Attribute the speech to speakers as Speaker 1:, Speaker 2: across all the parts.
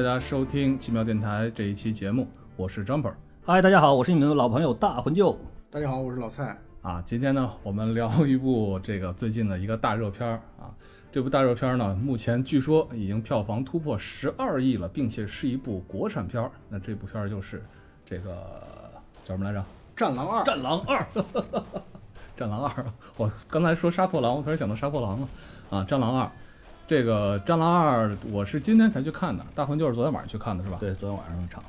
Speaker 1: 家收听奇妙电台这一期节目，我是 Jumper
Speaker 2: 嗨，大家好，我是你们的老朋友大魂舅。
Speaker 3: 大家好，我是老蔡。
Speaker 1: 啊。今天呢，我们聊一部这个最近的一个大热片儿啊。这部大热片儿呢，目前据说已经票房突破十二亿了，并且是一部国产片儿。那这部片儿就是这个叫什么来着？
Speaker 3: 《战狼二》
Speaker 2: 战狼二，
Speaker 1: 战狼二，我刚才说杀破狼，我突然想到杀破狼了啊！战狼二，这个战狼二，我是今天才去看的，大鹏就是昨天晚上去看的是吧？，
Speaker 2: 对，昨天晚上那场，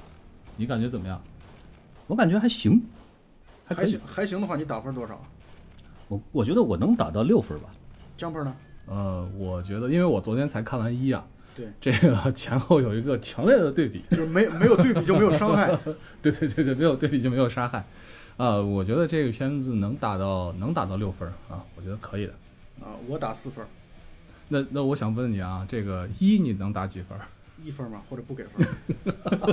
Speaker 1: 你感觉怎么样？
Speaker 2: 我感觉还行，还
Speaker 3: 还行。还行的话，你打分多少
Speaker 2: 我我觉得我能打到六分吧。
Speaker 3: ？Jumper 呢？
Speaker 1: 呃，我觉得，因为我昨天才看完一啊，
Speaker 3: 对，
Speaker 1: 这个前后有一个强烈的对比，
Speaker 3: 就是没没有对比就没有伤害。
Speaker 1: 对对对对，没有对比就没有杀害，啊、我觉得这个片子能打到能打到六分啊，我觉得可以的。
Speaker 3: 啊，我打四分，
Speaker 1: 那那我想问你啊，这个一你能打几分？
Speaker 3: 一分吗，或者不给分。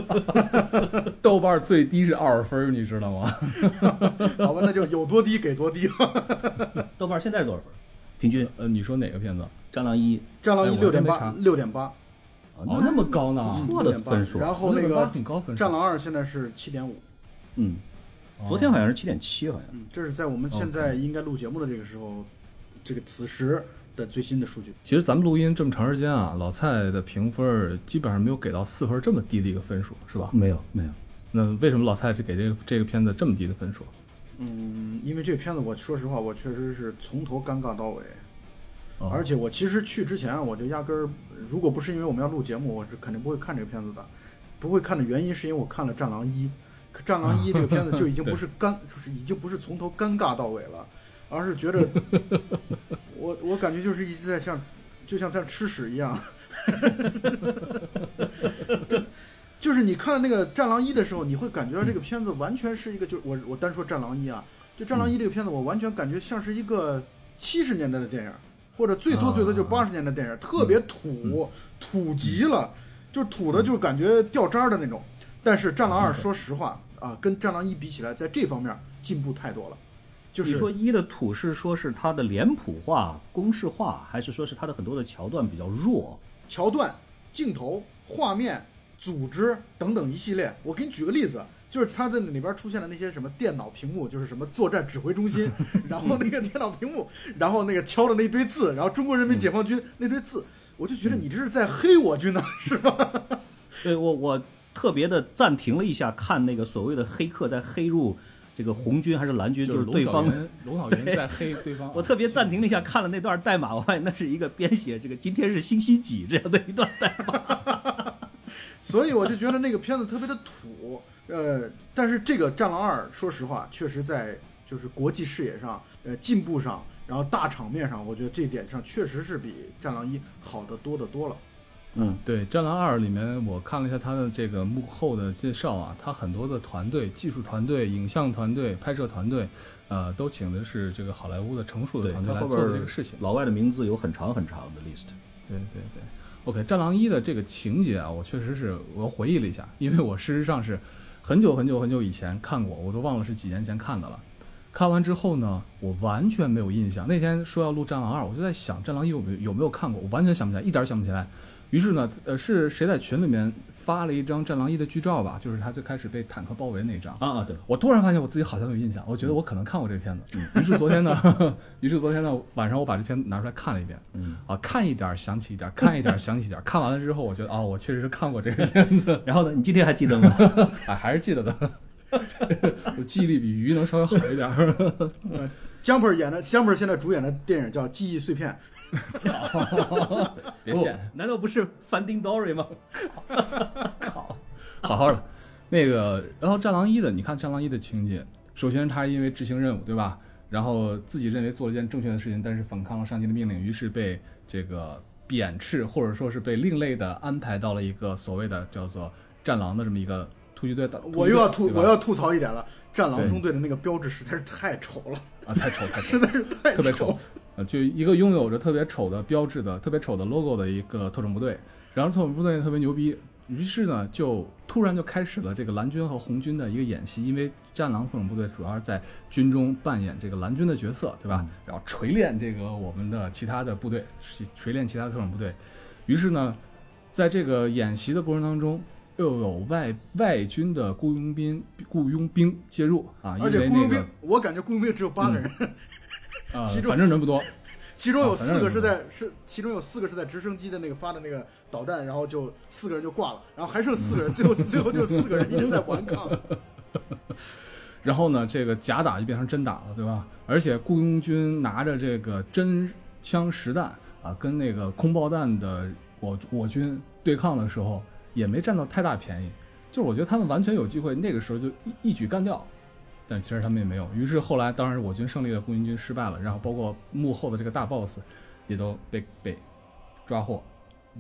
Speaker 1: 豆瓣最低是二分，你知道吗？
Speaker 3: 好吧，那就有多低给多低。
Speaker 2: 豆瓣现在是多少分？平均《
Speaker 1: 呃，你说哪个片子？
Speaker 2: 战狼一
Speaker 3: 战狼一六点八六点八，
Speaker 1: 哦，那么高呢？
Speaker 2: 不错的分数
Speaker 3: 然后那个
Speaker 1: 很高分
Speaker 3: 战狼二现在是七点五。
Speaker 2: 嗯，
Speaker 1: 哦
Speaker 2: 昨天好像是七点七，好像。
Speaker 3: 嗯，这是在我们现在应该录节目的这个时候，这个此时的最新的数据。
Speaker 1: 其实咱们录音这么长时间啊，老蔡的评分基本上没有给到四分这么低的一个分数，是吧？
Speaker 2: 没有没有，
Speaker 1: 那为什么老蔡只给这个这个片子这么低的分数？
Speaker 3: 嗯，因为这个片子，我说实话，我确实是从头尴尬到尾。
Speaker 1: 哦
Speaker 3: 而且我其实去之前，我就压根儿，如果不是因为我们要录节目，我是肯定不会看这个片子的。不会看的原因是因为我看了《战狼一》，《战狼一》这个片子就已经不是 尴，就是已经不是从头尴尬到尾了，而是觉得我我感觉就是一直在像，就像在吃屎一样。对就是你看那个《战狼一》的时候，你会感觉到这个片子完全是一个，就我我单说《战狼一》啊，就《战狼一》这个片子，我完全感觉像是一个七十年代的电影，或者最多最多就八十年代电影，特别土，土极了，就土的，就感觉掉渣儿的那种。但是《战狼二》说实话啊，跟《战狼一》比起来，在这方面进步太多了。就是
Speaker 2: 你说一的土是说是它的脸谱化、公式化，还是说是它的很多的桥段比较弱？
Speaker 3: 桥段、镜头、画面、组织等等一系列。我给你举个例子，就是它在里边出现的那些什么电脑屏幕，就是什么作战指挥中心，然后那个电脑屏幕，然后那个敲的那堆字，然后中国人民解放军那堆字，我就觉得你这是在黑我军呢，是吧？
Speaker 2: 对我我特别的暂停了一下，看那个所谓的黑客在黑入这个红军还是蓝军，就是
Speaker 1: 龙
Speaker 2: 对方。
Speaker 1: 小云，龙小云 在黑对方啊。
Speaker 2: 我特别暂停了一下，看了那段代码，我发现那是一个编写这个今天是星期几这样的一段代码。
Speaker 3: 所以我就觉得那个片子特别的土，呃，但是这个《战狼二》，说实话，确实在就是国际视野上，呃，进步上，然后大场面上，我觉得这一点上确实是比《战狼一》好得多得多了。
Speaker 2: 嗯，
Speaker 1: 对《战狼二》里面，我看了一下他的这个幕后的介绍啊，他很多的团队、技术团队、影像团队、拍摄团队，呃，都请的是这个好莱坞的成熟的，团队来做这个事情。
Speaker 2: 老外的名字有很长很长的 list。
Speaker 1: 对对对，OK，《战狼一》的这个情节啊，我确实是我回忆了一下，因为我事实上是很久很久很久以前看过，我都忘了是几年前看的了。看完之后呢，我完全没有印象。那天说要录《战狼二》，我就在想《战狼一》有没有有没有看过，我完全想不起来，一点儿想不起来。于是呢，呃，是谁在群里面发了一张《战狼一》的剧照吧？就是他最开始被坦克包围那张。
Speaker 2: 啊啊，对，
Speaker 1: 我突然发现我自己好像有印象，我觉得我可能看过这片子。于是昨天呢，于是昨天呢晚上我把这片拿出来看了一遍。
Speaker 2: 嗯，
Speaker 1: 啊，看一点儿想起一点儿，看一点儿想起一点儿。看完了之后，我觉得啊、我确实是看过这个片子，
Speaker 2: 然后呢，你今天还记得吗？
Speaker 1: 哎，还是记得的。我记忆力比鱼能稍微好一点儿。
Speaker 3: 江鹏演的，江鹏现在主演的电影叫《记忆碎片》，
Speaker 1: 别剪，
Speaker 2: 哦难道不是 Finding Dory 吗？
Speaker 1: 靠，好好的。那个，然后《战狼一》的，你看《战狼一》的情节，首先他因为执行任务，对吧？然后自己认为做了一件正确的事情，但是反抗了上级的命令，于是被这个贬斥，或者说是被另类的安排到了一个所谓的叫做战狼的这么一个突击队的。
Speaker 3: 我又要吐，我要吐槽一点了，战狼中队的那个标志实在是太丑了，
Speaker 1: 啊，太丑太丑
Speaker 3: 实，在是太
Speaker 1: 特别丑，呃，就一个拥有着特别丑的标志的、特别丑的 logo 的一个特种部队，然后特种部队特别牛逼，于是呢，就突然就开始了这个蓝军和红军的一个演习，因为战狼特种部队主要是在军中扮演这个蓝军的角色，对吧？然后锤炼这个我们的其他的部队，锤锤炼其他的特种部队，于是呢。在这个演习的过程当中，又有外外军的雇佣兵雇佣兵介入啊，因
Speaker 3: 而且
Speaker 1: 为那个，
Speaker 3: 雇佣兵我感觉雇佣兵只有八个人，
Speaker 1: 啊，
Speaker 3: 其中
Speaker 1: 反正人不多，
Speaker 3: 其中有四个是
Speaker 1: 有
Speaker 3: 在是，其中有四个是在直升机的那个发的那个导弹，然后就四个人就挂了，然后还剩四个人，最后 最后就四个人一直在顽抗。
Speaker 1: 然后呢，这个假打就变成真打了，对吧？而且雇佣军拿着这个真枪实弹啊，跟那个空爆弹的我我军对抗的时候，也没占到太大便宜。就是我觉得他们完全有机会，那个时候就一一举干掉，但其实他们也没有。于是后来，当然是我军胜利了，雇佣军失败了，然后包括幕后的这个大 boss 也都被被抓获，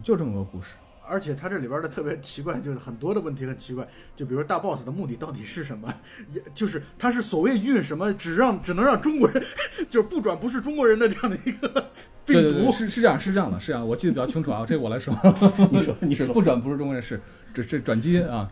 Speaker 1: 就这么个故事。
Speaker 3: 而且它这里边的特别奇怪，就是很多的问题很奇怪，就比如说大 boss 的目的到底是什么？也就是他是所谓运什么，只让只能让中国人，就是不转不是中国人的这样的一个病
Speaker 1: 对对对，
Speaker 3: 毒。
Speaker 1: 是是这样，是这样的，是这样，我记得比较清楚啊，这个我来说。
Speaker 2: 你说你说
Speaker 1: 不转不是中国人，是这这转基因啊。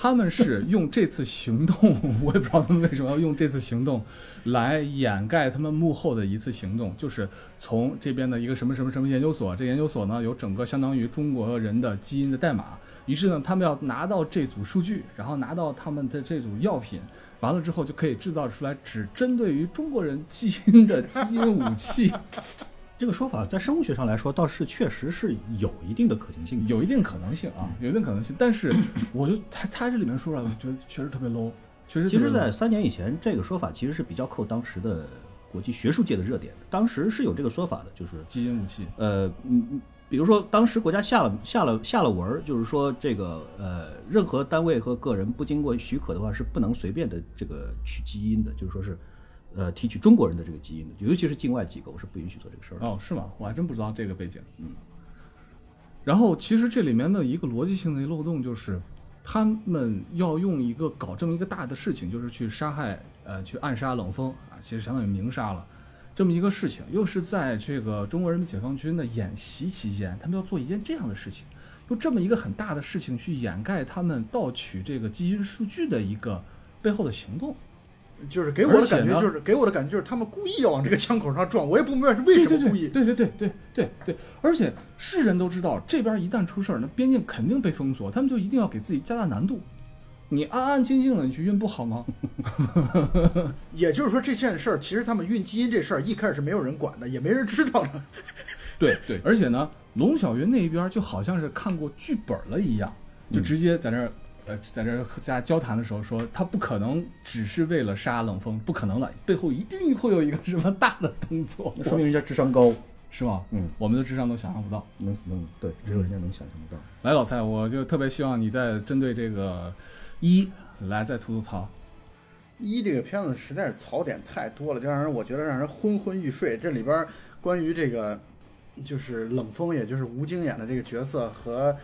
Speaker 1: 他们是用这次行动，我也不知道他们为什么要用这次行动来掩盖他们幕后的一次行动，就是从这边的一个什么什么什么研究所，这研究所呢有整个相当于中国人的基因的代码，于是呢他们要拿到这组数据，然后拿到他们的这组药品，完了之后就可以制造出来只针对于中国人基因的基因武器，
Speaker 2: 这个说法在生物学上来说，倒是确实是有一定的可行性。
Speaker 1: 有一定可能性啊，有一定可能性。但是我就他他这里面说出来，我觉得确实特别 low，确实。
Speaker 2: 其实，在三年以前，这个说法其实是比较扣当时的国际学术界的热点的。当时是有这个说法的，就是
Speaker 1: 基因武器，
Speaker 2: 呃，嗯，嗯比如说当时国家下了下了下了文儿，就是说这个呃，任何单位和个人不经过许可的话，是不能随便的这个取基因的，就是说是呃提取中国人的这个基因的，尤其是境外机构是不允许做这个事儿的。
Speaker 1: 哦，是吗？我还真不知道这个背景。嗯。然后，其实这里面的一个逻辑性的漏洞就是，他们要用一个搞这么一个大的事情，就是去杀害呃，去暗杀冷锋啊，其实相当于明杀了这么一个事情，又是在这个中国人民解放军的演习期间，他们要做一件这样的事情，用这么一个很大的事情去掩盖他们盗取这个基因数据的一个背后的行动。
Speaker 3: 就是给我的感觉就是给我的感觉就是他们故意要往这个枪口上撞，我也不明白是为什么故意。
Speaker 1: 对对对对对对，而且是人都知道，这边一旦出事儿，那边境肯定被封锁，他们就一定要给自己加大难度。你安安静静的你去运不好吗？
Speaker 3: 也就是说，这件事儿其实他们运基因这事儿一开始是没有人管的，也没人知道的。
Speaker 1: 对 对，而且呢，龙小云那边就好像是看过剧本了一样，就直接在那儿。呃，在这儿和大家交谈的时候说，他不可能只是为了杀冷锋，不可能的，背后一定会有一个什么大的动作，
Speaker 2: 那说明人家智商高，
Speaker 1: 是吗？
Speaker 2: 嗯，
Speaker 1: 我们的智商都想象不到。
Speaker 2: 能能对，只有人家能想象得到。
Speaker 1: 来，老蔡，我就特别希望你再针对这个一来再吐吐槽。
Speaker 3: 一这个片子实在是槽点太多了，就让人我觉得让人昏昏欲睡。这里边儿关于这个就是冷锋，也就是吴京演的这个角色和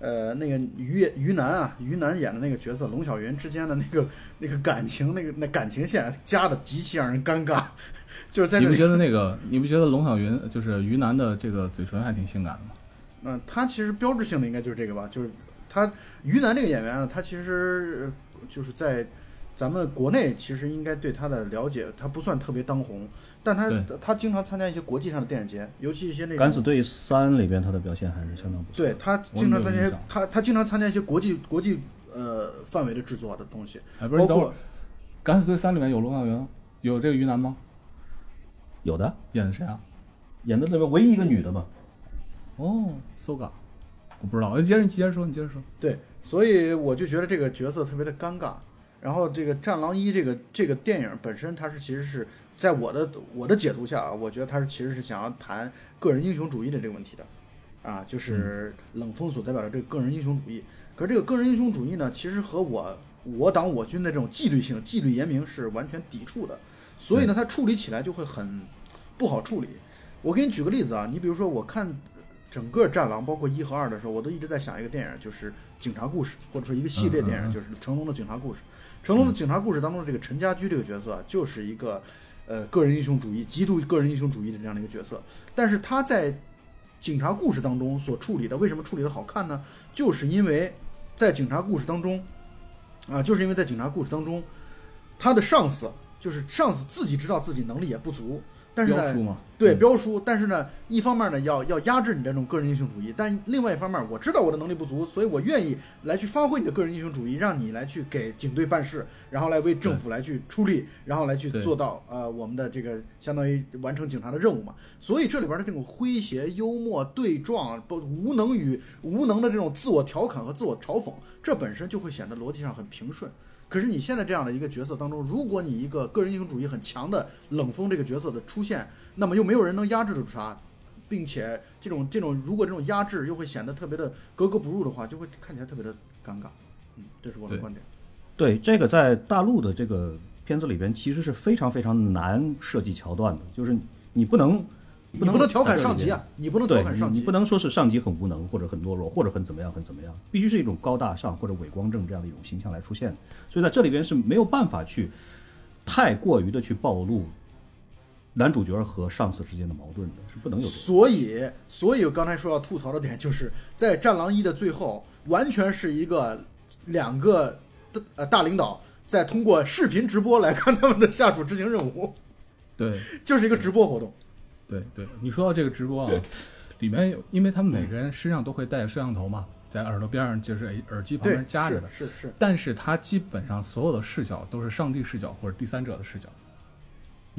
Speaker 3: 呃那个于于南啊，于南演的那个角色龙小云之间的那个那个感情，那个那感情线加的极其让人尴尬。就是在，
Speaker 1: 你不觉得那个？你不觉得龙小云就是于南的这个嘴唇还挺性感的吗？
Speaker 3: 嗯、他其实标志性的应该就是这个吧，就是他于南这个演员呢，他其实呃就是在咱们国内其实应该对他的了解，他不算特别当红，但他他经常参加一些国际上的电影节，尤其一些那种。
Speaker 2: 敢死队三里边他的表现还是相当不错。
Speaker 3: 对，他经常参加他他经常参加一些国际国际呃范围的制作的东西，
Speaker 1: 哎，不是，
Speaker 3: 包括
Speaker 1: 你等会，《敢死队三》里面有龙小云，有这个于南吗？
Speaker 2: 有的
Speaker 1: 演的谁啊？
Speaker 2: 演的里面唯一一个女的嘛，
Speaker 1: 哦，Soga，我不知道。你接着，你接着说，你接着说。
Speaker 3: 对，所以我就觉得这个角色特别的尴尬。然后这个《战狼一》这个这个电影本身，它是其实是在我的我的解读下啊，我觉得它是其实是想要谈个人英雄主义的这个问题的，啊，就是冷锋所代表的这个个人英雄主义。可是这个个人英雄主义呢，其实和我我党我军的这种纪律性、纪律严明是完全抵触的，所以呢，它处理起来就会很不好处理。我给你举个例子啊，你比如说我看整个《战狼》包括一和二的时候，我都一直在想一个电影，就是警察故事，或者说一个系列电影，就是成龙的警察故事。成龙的警察故事当中的这个陈家驹这个角色啊，就是一个呃个人英雄主义、极度个人英雄主义的这样的一个角色。但是他在警察故事当中所处理的，为什么处理的好看呢？就是因为在警察故事当中，啊，就是因为在警察故事当中，他的上司就是上司自己知道自己能力也不足，但是呢，对
Speaker 1: 嗯
Speaker 3: 标书，但是呢，一方面呢要要压制你这种个人英雄主义，但另外一方面，我知道我的能力不足，所以我愿意来去发挥你的个人英雄主义，让你来去给警队办事，然后来为政府来去出力，然后来去做到呃我们的这个相当于完成警察的任务嘛。所以这里边的这种诙谐、幽默、对撞、不无能与无能的这种自我调侃和自我嘲讽，这本身就会显得逻辑上很平顺。可是你现在这样的一个角色当中，如果你一个个人英雄主义很强的冷锋这个角色的出现，那么又没有人能压制得住他，并且这种这种如果这种压制又会显得特别的格格不入的话，就会看起来特别的尴尬。嗯，这是我的观点。
Speaker 2: 对这个在大陆的这个片子里边，其实是非常非常难设计桥段的，就是你不能，
Speaker 3: 你不能调侃上级
Speaker 2: 级
Speaker 3: 啊，你不能调侃上级
Speaker 2: 你你不。能说是上级很无能，或者很懦弱，或者很怎么样很怎么样，必须是一种高大上或者伪光正这样的一种形象来出现。所以在这里边是没有办法去太过于的去暴露男主角和上司之间的矛盾的，是不能有。
Speaker 3: 所以，所以我刚才说要吐槽的点，就是在《战狼一》的最后，完全是一个两个呃大领导在通过视频直播来看他们的下属执行任务，
Speaker 1: 对
Speaker 3: 就是一个直播活动。
Speaker 1: 对对，你说到这个直播啊，里面有，因为他们每个人身上都会带摄像头嘛，在耳朵边上就是耳耳机旁边，夹着的，
Speaker 3: 是是是，
Speaker 1: 但是他基本上所有的视角都是上帝视角或者第三者的视角。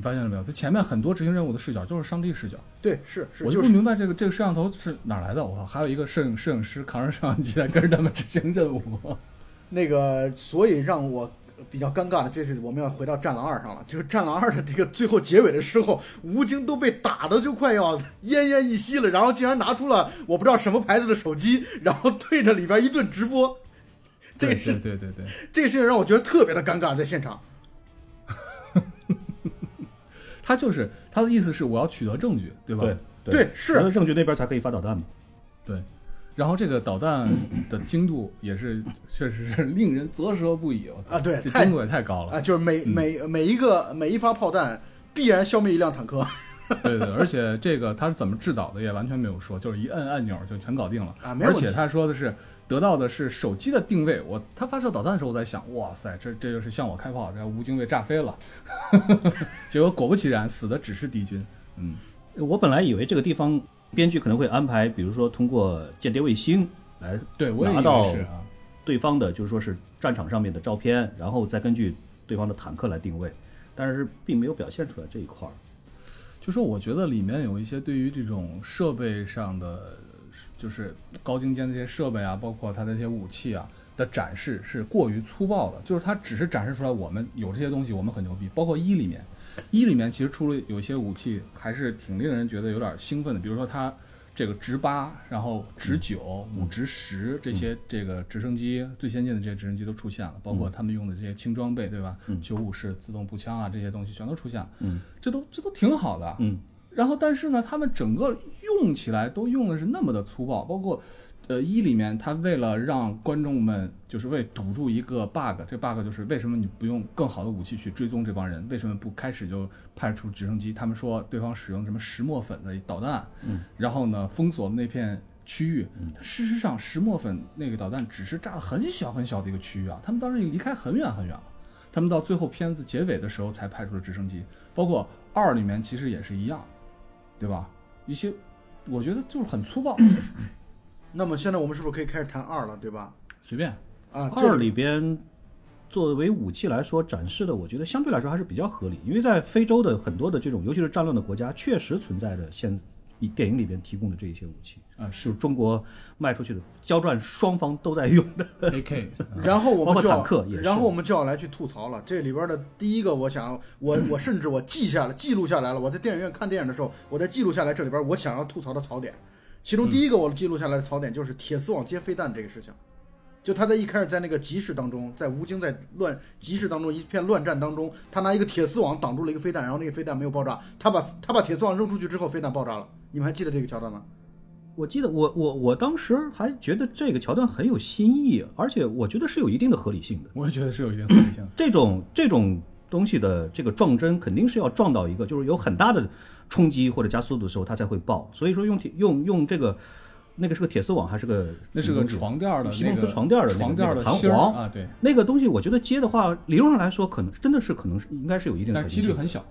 Speaker 1: 你发现了没有？它前面很多执行任务的视角就是上帝视角，
Speaker 3: 对是是，
Speaker 1: 我
Speaker 3: 就
Speaker 1: 就是不明白这个这个摄像头是哪儿来的。我靠，还有一个摄影摄影师扛着摄像机在跟着他们执行任务。
Speaker 3: 那个，所以让我比较尴尬的，这是我们要回到《战狼二》上了。就是《战狼二》的这个最后结尾的时候，吴京都被打的就快要奄奄一息了，然后竟然拿出了我不知道什么牌子的手机，然后对着里边一顿直播。这个
Speaker 1: 对
Speaker 3: 是
Speaker 1: 对对对对，
Speaker 3: 这个事情让我觉得特别的尴尬，在现场。
Speaker 1: 他就是他的意思是我要取得证据，对吧？
Speaker 2: 对
Speaker 3: 对是
Speaker 2: 取得证据那边才可以发导弹嘛。
Speaker 1: 对，然后这个导弹的精度也是 确实是令人啧舌不已。
Speaker 3: 啊对
Speaker 1: 这精度也太高了。
Speaker 3: 啊，就是每每每一个每一发炮弹必然消灭一辆坦克
Speaker 1: 对对，而且这个他是怎么制导的也完全没有说，就是一摁按钮就全搞定了。
Speaker 3: 啊没有
Speaker 1: 而且他说的是得到的是手机的定位。我他发射导弹的时候，我在想，哇塞，这这就是向我开炮，这吴京被炸飞了。结果果不其然，死的只是敌军。嗯，
Speaker 2: 我本来以为这个地方编剧可能会安排，比如说通过间谍卫星来
Speaker 1: 对
Speaker 2: 拿到。对方的，就是说是战场上面的照片，然后再根据对方的坦克来定位，但是并没有表现出来这一块儿。
Speaker 1: 就说我觉得里面有一些对于这种设备上的，就是高精尖的这些设备啊，包括它的一些武器啊的展示是过于粗暴的，就是它只是展示出来我们有这些东西，我们很牛逼。包括一里面，一里面其实出了有一些武器还是挺令人觉得有点兴奋的，比如说它这个直八，然后直九、五直十这些这个直升机最先进的这些直升机都出现了，包括他们用的这些轻装备，对吧？九五式自动步枪啊，这些东西全都出现了。
Speaker 2: 嗯，
Speaker 1: 这都这都挺好的。
Speaker 2: 嗯，
Speaker 1: 然后但是呢，他们整个用起来都用的是那么的粗暴，包括。呃，一里面他为了让观众们就是为堵住一个 bug，这 bug 就是为什么你不用更好的武器去追踪这帮人？为什么不开始就派出直升机？他们说对方使用什么石墨粉的导弹，
Speaker 2: 嗯，
Speaker 1: 然后呢封锁了那片区域。事实上，石墨粉那个导弹只是炸了很小很小的一个区域啊，他们当时已经离开很远很远了。他们到最后片子结尾的时候才派出了直升机，包括二里面其实也是一样，对吧？一些我觉得就是很粗暴，
Speaker 3: 那么现在我们是不是可以开始谈二了，对吧？
Speaker 1: 随便。
Speaker 3: 啊，这
Speaker 2: 二里边作为武器来说展示的，我觉得相对来说还是比较合理，因为在非洲的很多的这种，尤其是战乱的国家，确实存在着现以电影里边提供的这一些武器
Speaker 1: 啊
Speaker 2: 是中国卖出去的，交战双方都在用的。
Speaker 1: AK，
Speaker 3: 然后我们就要
Speaker 2: 坦克也是
Speaker 3: 然后我们就要来去吐槽了。这里边的第一个，我想我我甚至我记下了记录下来了。我在电影院看电影的时候，我在记录下来这里边我想要吐槽的槽点。其中第一个我记录下来的槽点就是铁丝网接飞弹这个事情。就他在一开始在那个集市当中，在吴京在乱集市当中一片乱战当中，他拿一个铁丝网挡住了一个飞弹，然后那个飞弹没有爆炸，他把他把铁丝网扔出去之后，飞弹爆炸了。你们还记得这个桥段吗？
Speaker 2: 我记得我我我当时还觉得这个桥段很有新意，而且我觉得是有一定的合理性的。
Speaker 1: 我也觉得是有一定合理性的。
Speaker 2: 这种这种东西的这个撞针肯定是要撞到一个就是有很大的冲击或者加速度的时候，它才会爆。所以说用铁用用这个那个是个铁丝网还是个
Speaker 1: 那是个床垫的
Speaker 2: 席梦思床垫的那个
Speaker 1: 床垫的
Speaker 2: 弹簧
Speaker 1: 啊，对，
Speaker 2: 那个东西，我觉得接的话，理论上来说可能真的是可能是应该是有一定的
Speaker 1: 但是几率很小。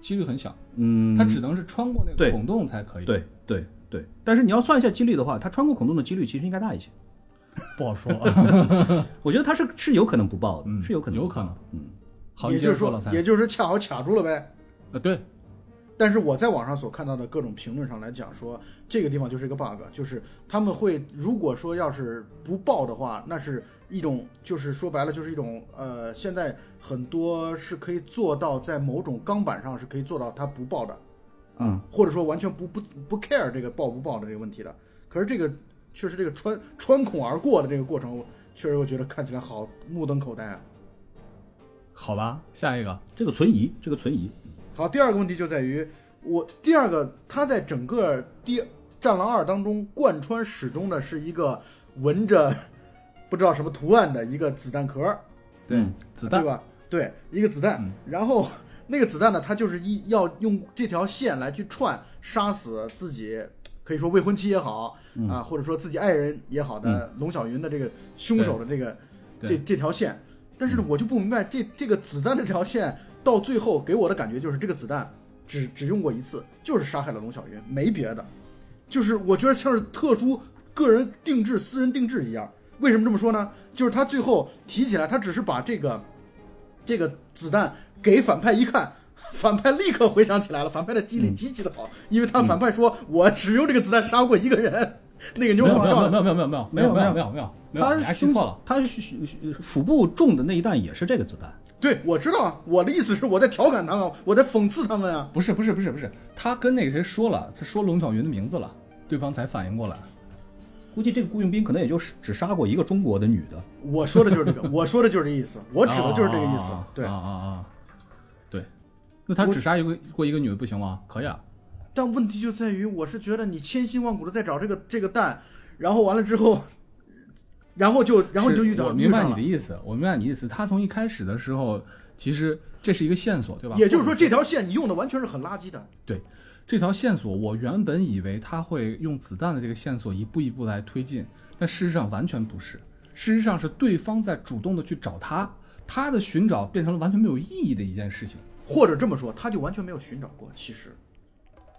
Speaker 1: 几率很小，
Speaker 2: 嗯，
Speaker 1: 它只能是穿过那个孔洞才可以。，
Speaker 2: 对对对，但是你要算一下几率的话，它穿过孔洞的几率其实应该大一些。
Speaker 1: 不好说，
Speaker 2: 我觉得他是是有可能不爆的，
Speaker 1: 嗯
Speaker 2: 是有可能，
Speaker 1: 有可能。
Speaker 2: 嗯，
Speaker 1: 好，
Speaker 3: 也就是说也就是恰好卡住了呗。
Speaker 1: 啊，对，
Speaker 3: 但是我在网上所看到的各种评论上来讲说，这个地方就是一个 bug，就是他们会如果说要是不爆的话，那是一种就是说白了就是一种呃，现在很多是可以做到在某种钢板上是可以做到它不爆的，
Speaker 2: 嗯，
Speaker 3: 或者说完全不不不 care 这个爆不爆的这个问题的。可是这个确实这个穿穿孔而过的这个过程，确实我觉得看起来好目瞪口呆啊。
Speaker 1: 好吧，下一个，
Speaker 2: 这个存疑，这个存疑，
Speaker 3: 好，第二个问题就在于我第二个，他在整个第《战狼二》当中贯穿始终的是一个纹着不知道什么图案的一个子弹壳，
Speaker 1: 对
Speaker 2: 嗯，
Speaker 1: 子弹
Speaker 3: 对，吧？对，一个子弹，
Speaker 1: 嗯
Speaker 3: 然后那个子弹呢，它就是一要用这条线来去串杀死自己，可以说未婚妻也好、
Speaker 2: 嗯
Speaker 3: 啊，或者说自己爱人也好的龙小云的这个凶手的这个这这条线。但是呢，我就不明白这这个子弹的这条线到最后给我的感觉就是这个子弹只只用过一次，就是杀害了龙小云，没别的。就是我觉得像是特殊个人定制、私人定制一样。为什么这么说呢？就是他最后提起来，他只是把这个这个子弹给反派一看，反派立刻回想起来了，反派的记忆力极其的好，因为他反派说：“我只用这个子弹杀过一个人。”那个妞很漂亮，
Speaker 1: 没有没有没有没有没有没有没有没有没有，
Speaker 2: 他
Speaker 1: 你还记错了。
Speaker 2: 他是腹部中的那一弹也是这个子弹，
Speaker 3: 对我知道啊，我的意思是我在调侃他们，我在讽刺他们啊。
Speaker 1: 不是不是不是不是，他跟那个谁说了，他说龙小云的名字了，对方才反应过来。
Speaker 2: 估计这个雇佣兵可能也就是只杀过一个中国的女的，
Speaker 3: 我说的就是这个，我说的就是这意思，我指的就是这个意思
Speaker 1: 啊。
Speaker 3: 对
Speaker 1: 啊，啊啊，对。那他只杀一个过一个女的不行吗？可以啊。
Speaker 3: 但问题就在于，我是觉得你千辛万苦的在找这个这个蛋，然后完了之后，然后就然后你就遇到
Speaker 1: 我明白你的意思，我明白你的意思。他从一开始的时候，其实这是一个线索，对吧？
Speaker 3: 也就是说，这条线你用的完全是很垃圾的。
Speaker 1: 对这条线索，我原本以为他会用子弹的这个线索一步一步来推进，但事实上完全不是。事实上是对方在主动的去找他，他的寻找变成了完全没有意义的一件事情。
Speaker 3: 或者这么说，他就完全没有寻找过。其实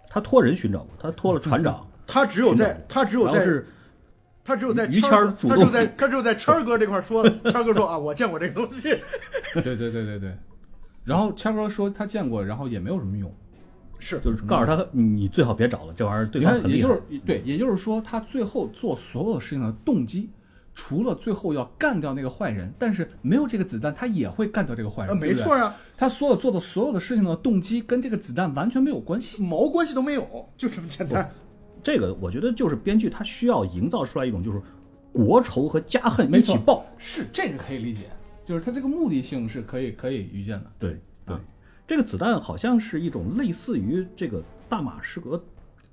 Speaker 2: 他托人寻找过，他托了船长，
Speaker 3: 他只有在他只有在
Speaker 2: 是
Speaker 3: 他只有在
Speaker 2: 于
Speaker 3: 谦儿
Speaker 2: 主动
Speaker 3: 他只有在他只有在谦儿哥这块儿说，谦儿哥说啊，我见过这个东西。
Speaker 1: 对对对对对。然后谦哥说他见过，然后也没有什么用。
Speaker 3: 是
Speaker 2: 就是告诉他你最好别找了，这玩意儿对
Speaker 1: 你看，
Speaker 2: 方很厉害
Speaker 1: 也就是。对，也就是说，他最后做所有事情的动机，除了最后要干掉那个坏人，但是没有这个子弹，他也会干掉这个坏
Speaker 3: 呃，
Speaker 1: 人。
Speaker 3: 没错啊，
Speaker 1: 他所有做的所有的事情的动机跟这个子弹完全没有关系。
Speaker 3: 毛关系都没有，就这么简单。
Speaker 2: 这个我觉得就是编剧他需要营造出来一种就是国仇和家恨一起报。
Speaker 1: 是这个可以理解，就是他这个目的性是可以可以预见的。
Speaker 2: 对对
Speaker 1: 啊，
Speaker 2: 这个子弹好像是一种类似于这个大马士革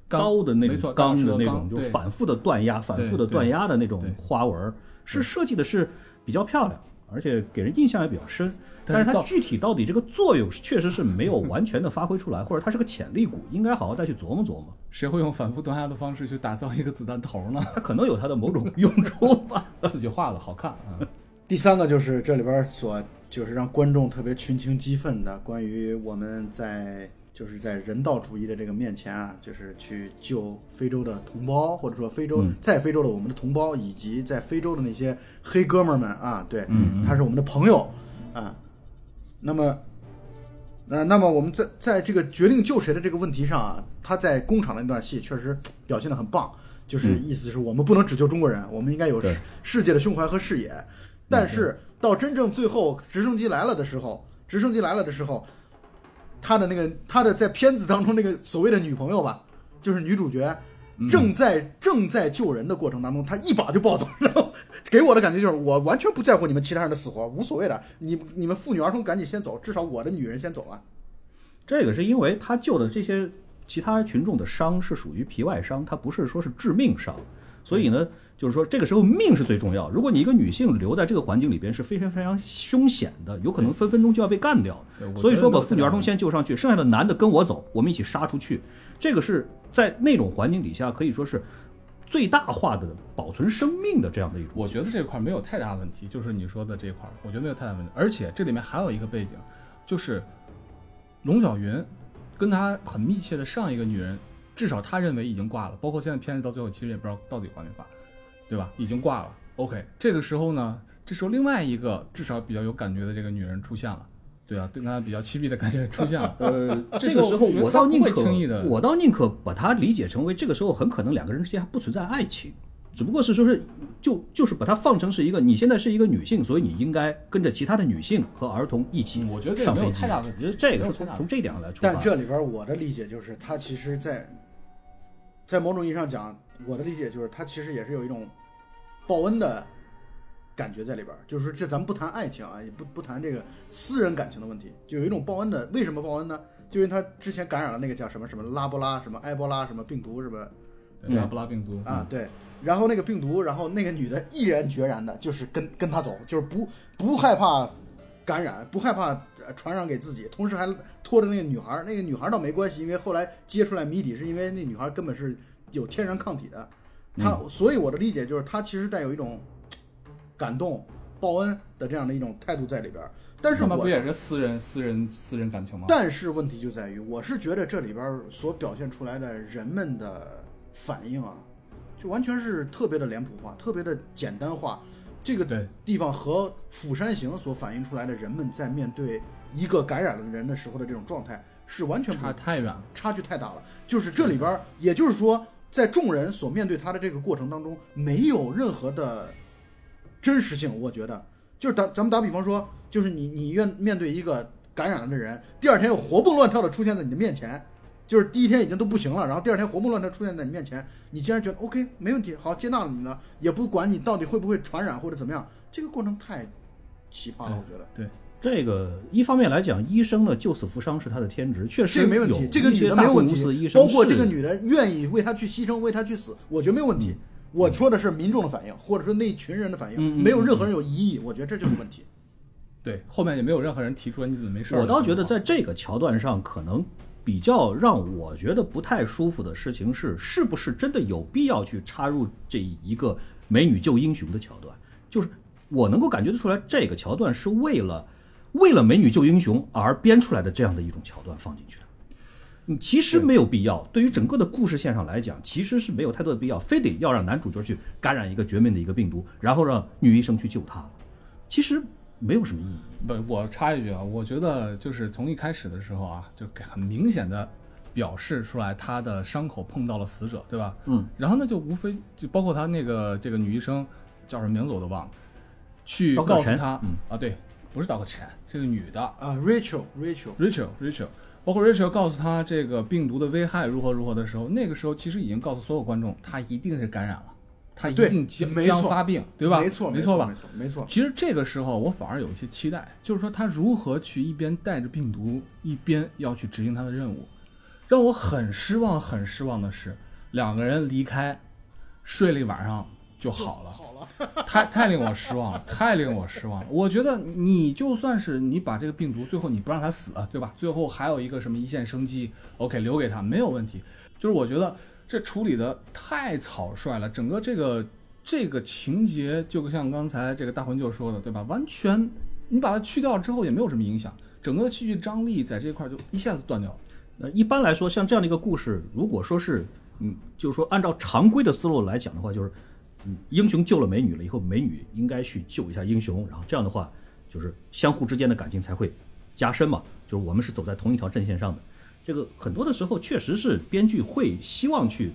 Speaker 1: 钢
Speaker 2: 刀的那种钢的那种，就反复的断压、反复的
Speaker 1: 对
Speaker 2: 断压的那种花纹儿，是设计的是比较漂亮，而且给人印象也比较深。
Speaker 1: 但是
Speaker 2: 它具体到底这个作用确实是没有完全的发挥出来，或者它是个潜力股，应该好好再去琢磨琢磨。
Speaker 1: 谁会用反复断压的方式去打造一个子弹头呢？
Speaker 2: 它可能有它的某种用处吧。
Speaker 1: 自己画的好看啊！
Speaker 3: 第三个就是这里边所就是让观众特别群情激愤的，关于我们在就是在人道主义的这个面前啊，就是去救非洲的同胞，或者说非洲、
Speaker 2: 嗯
Speaker 3: 在非洲的我们的同胞，以及在非洲的那些黑哥们儿们啊，对，
Speaker 1: 嗯
Speaker 3: 他是我们的朋友啊。那么，呃，那么我们在在这个决定救谁的这个问题上啊，他在工厂的那段戏确实表现的很棒，就是意思是我们不能只救中国人，我们应该有世世界的胸怀和视野。但是到真正最后直升机来了的时候，直升机来了的时候，他的那个他的在片子当中那个所谓的女朋友吧，就是女主角，正在正在救人的过程当中，他一把就抱走，然后给我的感觉就是我完全不在乎你们其他人的死活，无所谓的，你你们妇女儿童赶紧先走，至少我的女人先走了。
Speaker 2: 这个是因为他救的这些其他群众的伤是属于皮外伤，他不是说是致命伤，所以呢，就是说这个时候命是最重要。如果你一个女性留在这个环境里边是非常非常凶险的，有可能分分钟就要被干掉。所以说把妇女儿童先救上去，剩下的男的跟我走，我们一起杀出去。这个是在那种环境底下可以说是最大化的保存生命的这样的一种。
Speaker 1: 我觉得这块没有太大问题，就是你说的这块，我觉得没有太大问题。而且这里面还有一个背景，就是龙小云跟他很密切的上一个女人，至少他认为已经挂了，包括现在片子到最后其实也不知道到底挂没挂，对吧？已经挂了。OK，这个时候呢，这时候另外一个至少比较有感觉的这个女人出现了，对啊，对他比较凄逼的感觉出现了。
Speaker 2: 呃，
Speaker 1: 这个
Speaker 2: 时候
Speaker 1: 我
Speaker 2: 倒宁可
Speaker 1: 轻易地
Speaker 2: 我倒宁可把它理解成为这个时候很可能两个人之间还不存在爱情，只不过是说是就就是把它放成是一个你现在是一个女性，所以你应该跟着其他的女性和儿童一起
Speaker 1: 嗯我觉得这个没有。太大问题
Speaker 2: 我觉得这个从从这一点上来出发。
Speaker 3: 但这里边我的理解就是，他其实在在某种意义上讲，我的理解就是他其实也是有一种报恩的感觉在里边儿。就是这咱们不谈爱情啊，也不不谈这个私人感情的问题，就有一种报恩的。为什么报恩呢？就因为他之前感染了那个叫什么什么拉波拉什么埃博拉什么病毒是吧？
Speaker 1: 对拉布拉病毒
Speaker 3: 啊，对。然后那个病毒，然后那个女的毅然决然的，就是跟跟他走，就是不不害怕感染，不害怕呃传染给自己，同时还拖着那个女孩儿。那个女孩儿倒没关系，因为后来揭出来谜底，是因为那女孩儿根本是有天然抗体的。她，所以我的理解就是，她其实带有一种感动、报恩的这样的一种态度在里边儿。但是我
Speaker 1: 不也是私人私人私人感情吗？
Speaker 3: 但是问题就在于，我是觉得这里边儿所表现出来的人们的反应啊，就完全是特别的脸谱化，特别的简单化。这个地方和《釜山行》所反映出来的人们在面对一个感染了的人的时候的这种状态是完全不
Speaker 1: 差太远了。
Speaker 3: 差距太大了。就是这里边儿，也就是说，在众人所面对他的这个过程当中，没有任何的真实性。我觉得，就是打咱们打比方说，就是你你愿面对一个感染了的人，第二天又活蹦乱跳的出现在你的面前，就是第一天已经都不行了，然后第二天活蹦乱跳出现在你面前，你竟然觉得 OK 没问题，好接纳了你了，也不管你到底会不会传染或者怎么样，这个过程太奇葩了，我觉得。
Speaker 1: 对，
Speaker 2: 这个一方面来讲，医生呢救死扶伤是他的天职，确实
Speaker 3: 这个没问题
Speaker 2: 有，
Speaker 3: 这个女的没有问题，包括这个女的愿意为他去牺牲，为他去死，我觉得没有问题。我说的是民众的反应，或者说那群人的反应，没有任何人有异议，我觉得这就是问题。
Speaker 1: 对，后面也没有任何人提出来你怎么没事。
Speaker 2: 我倒觉得在这个桥段上，可能比较让我觉得不太舒服的事情是，是不是真的有必要去插入这一个美女救英雄的桥段？就是我能够感觉得出来，这个桥段是为了为了美女救英雄而编出来的这样的一种桥段放进去其实没有必要。对于整个的故事线上来讲，其实是没有太多的必要，非得要让男主角去感染一个绝命的一个病毒，然后让女医生去救他。其实没有什么意义。
Speaker 1: 不，我插一句啊，我觉得就是从一开始的时候啊，就很明显的表示出来他的伤口碰到了死者，对吧？
Speaker 2: 嗯，
Speaker 1: 然后呢，就无非就包括他那个这个女医生叫什么名字我都忘了，去告诉他、
Speaker 2: 嗯
Speaker 1: 啊，对，不是刀客陈，是个女的
Speaker 3: 啊，Rachel，Rachel，Rachel
Speaker 1: Rachel，包括 Rachel 告诉他这个病毒的危害如何如何的时候，那个时候其实已经告诉所有观众，他一定是感染了，他一定将将发病，对吧？
Speaker 3: 没错，
Speaker 1: 没吧
Speaker 3: 错没？错，没错。
Speaker 1: 其实这个时候我反而有一些期待，就是说他如何去一边带着病毒，一边要去执行他的任务。让我很失望，很失望的是，两个人离开，睡了一晚上就好了，
Speaker 3: 好了，
Speaker 1: 太太令我失望了，太令我失望了。我觉得你就算是你把这个病毒最后你不让他死，对吧？最后还有一个什么一线生机，OK 留给他没有问题。就是我觉得这处理的太草率了，整个这个这个情节就像刚才这个大魂舅说的，对吧？完全你把它去掉之后也没有什么影响，整个戏剧张力在这一块就一下子断掉了。
Speaker 2: 那，一般来说，像这样的一个故事，如果说是，嗯，就是说按照常规的思路来讲的话，就是，嗯，英雄救了美女了以后，美女应该去救一下英雄，然后这样的话，就是相互之间的感情才会加深嘛，就是我们是走在同一条阵线上的。这个很多的时候确实是编剧会希望去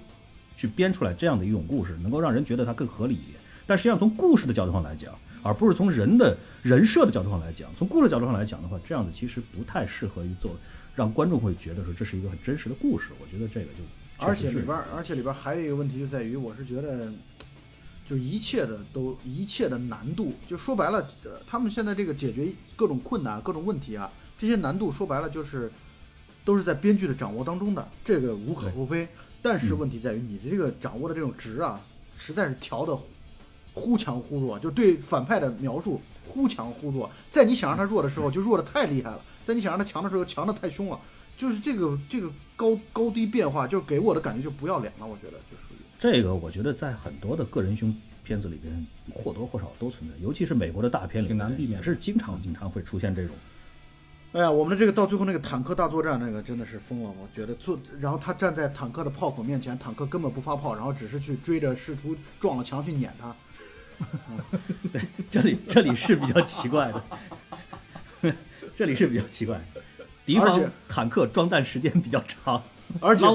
Speaker 2: 去编出来这样的一种故事，能够让人觉得它更合理一点。但实际上从故事的角度上来讲，而不是从人的人设的角度上来讲，从故事角度上来讲的话，这样子其实不太适合于做。让观众会觉得说这是一个很真实的故事，我觉得这个就
Speaker 3: 而且里边儿，而且里边儿还有一个问题就在于，我是觉得，就一切的都一切的难度，就说白了，呃，他们现在这个解决各种困难、各种问题啊，这些难度说白了就是都是在编剧的掌握当中的，这个无可厚非。但是问题在于你的这个掌握的这种值啊，实在是调的忽强忽弱，就对反派的描述忽强忽弱，在你想让他弱的时候就弱的太厉害了，在你想让他强的时候强的太凶了。就是这个这个高高低变化，就给我的感觉就不要脸了。我觉得就属于
Speaker 2: 这个，我觉得在很多的个人凶片子里边或多或少都存在，尤其是美国的大片里，
Speaker 1: 挺难避免
Speaker 2: 也是经常经常会出现这种
Speaker 3: 哎呀，我们的这个到最后那个坦克大作战，那个真的是疯了，我觉得做，然后他站在坦克的炮口面前，坦克根本不发炮，然后只是去追着，试图撞了墙去撵他。
Speaker 2: 这里这里是比较奇怪的，这里是比较奇怪，敌方坦克装弹时间比较长，
Speaker 3: 而且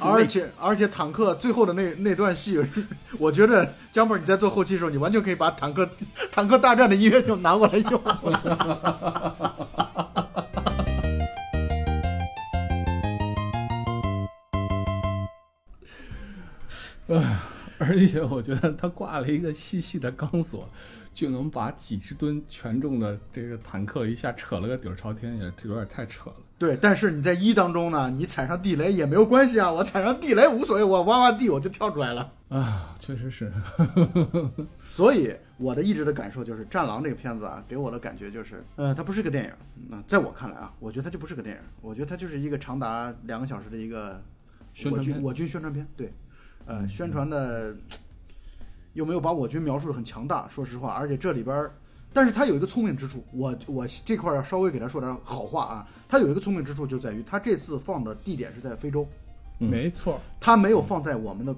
Speaker 3: 而且而且坦克最后的那那段戏，我觉得江本你在做后期的时候，你完全可以把坦克坦克大战的音乐就拿过来用。
Speaker 1: 而且我觉得他挂了一个细细的钢索，就能把几十吨权重的这个坦克一下扯了个底儿朝天，也有点太扯了。
Speaker 3: 对，但是你在一当中呢，你踩上地雷也没有关系啊，我踩上地雷无所谓，我挖挖地我就跳出来了。
Speaker 1: 啊，确实是，
Speaker 3: 所以我的一直的感受就是，《战狼》这个片子啊，给我的感觉就是，呃，它不是个电影。那、在我看来啊，我觉得它就不是个电影，我觉得它就是一个长达两个小时的一个
Speaker 1: 宣传片
Speaker 3: 我军我军宣传片。对，呃，宣传的又没有把我军描述的很强大，说实话，而且这里边儿，但是他有一个聪明之处，我我这块儿要稍微给他说点好话啊，他有一个聪明之处就在于，他这次放的地点是在非洲。
Speaker 2: 嗯
Speaker 1: 没错。
Speaker 3: 他没有放在我们的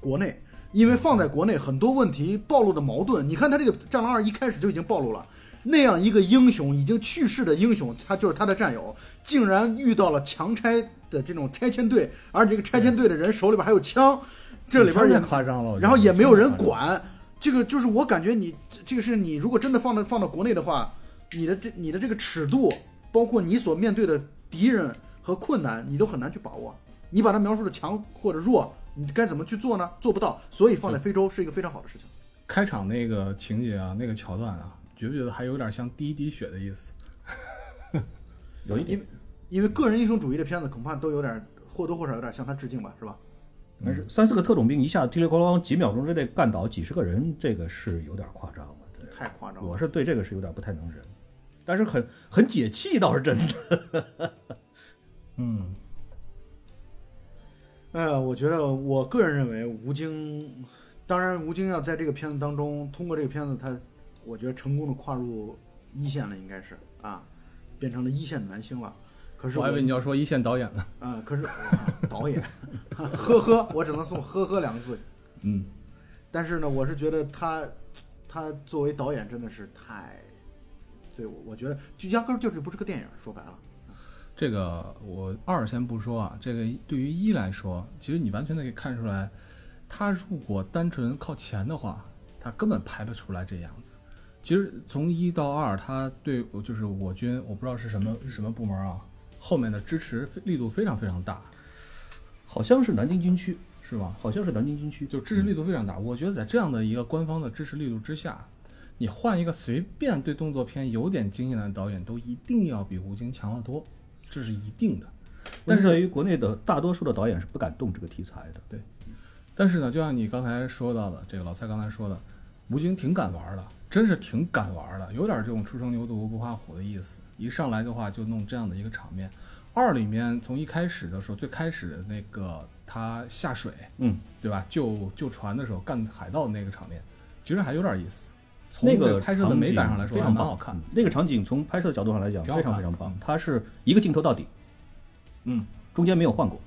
Speaker 3: 国内，因为放在国内很多问题暴露的矛盾。你看他这个《战狼二》一开始就已经暴露了，那样一个英雄已经去世的英雄，他就是他的战友，竟然遇到了强拆的这种拆迁队，而这个拆迁队的人手里边还有枪，这里边也
Speaker 1: 太夸张了，
Speaker 3: 然后也没有人。管。这个就是我感觉你这个是你如果真的放到放到国内的话，你的这你的这个尺度，包括你所面对的敌人和困难，你都很难去把握。你把它描述的强或者弱，你该怎么去做呢？做不到，所以放在非洲是一个非常好的事情。
Speaker 1: 开场那个情节啊，那个桥段啊，觉不觉得还有点像第一滴血的意思？
Speaker 2: 有一点
Speaker 3: 因为因为个人英雄主义的片子恐怕都有点或多或少有点向他致敬吧，是吧？
Speaker 2: 但是三四个特种兵一下噼里呱啦几秒钟之内干倒几十个人，这个是有点夸张了。这
Speaker 3: 太夸张了。
Speaker 2: 我是对这个是有点不太能忍，但是很很解气倒是真的。
Speaker 1: 嗯，
Speaker 3: 哎呀，我觉得我个人认为吴京，当然吴京要在这个片子当中通过这个片子，他我觉得成功的跨入一线了，应该是啊，变成了一线男星了。可是
Speaker 1: 我还以为你要说一线导演呢。
Speaker 3: 啊、可是、啊导演，呵呵，我只能送呵呵两个字。
Speaker 1: 嗯，
Speaker 3: 但是呢，我是觉得他他作为导演真的是太，对，我我觉得就压根儿就是不是个电影，说白了。
Speaker 1: 这个我二先不说啊，这个对于一来说，其实你完全的可以看出来，他如果单纯靠钱的话，他根本拍不出来这样子。其实从一到二，他对就是我军，我不知道是什么什么部门啊，后面的支持力度非常非常大，
Speaker 2: 好像是南京军区，
Speaker 1: 是吧？
Speaker 2: 好像是南京军区，
Speaker 1: 就支持力度非常大。我觉得在这样的一个官方的支持力度之下，你换一个随便对动作片有点经验的导演，都一定要比吴京强得多，这是一定的。但是
Speaker 2: 但是对于国内的大多数的导演是不敢动这个题材的。
Speaker 1: 对但是呢，就像你刚才说到的，这个老蔡刚才说的，吴京挺敢玩的，真是挺敢玩的，有点这种初生牛犊不怕虎的意思。一上来的话就弄这样的一个场面。二里面从一开始的时候，最开始的那个他下水，
Speaker 2: 嗯，
Speaker 1: 对吧？救救船的时候干海盗的那个场面，其实还有点意思。从
Speaker 2: 那个
Speaker 1: 拍摄的美感上来说，还
Speaker 2: 非常棒
Speaker 1: 蛮好看。。
Speaker 2: 那个场景从拍摄角度上来讲非常非常棒，它是一个镜头到底，
Speaker 1: 嗯，
Speaker 2: 中间没有换过，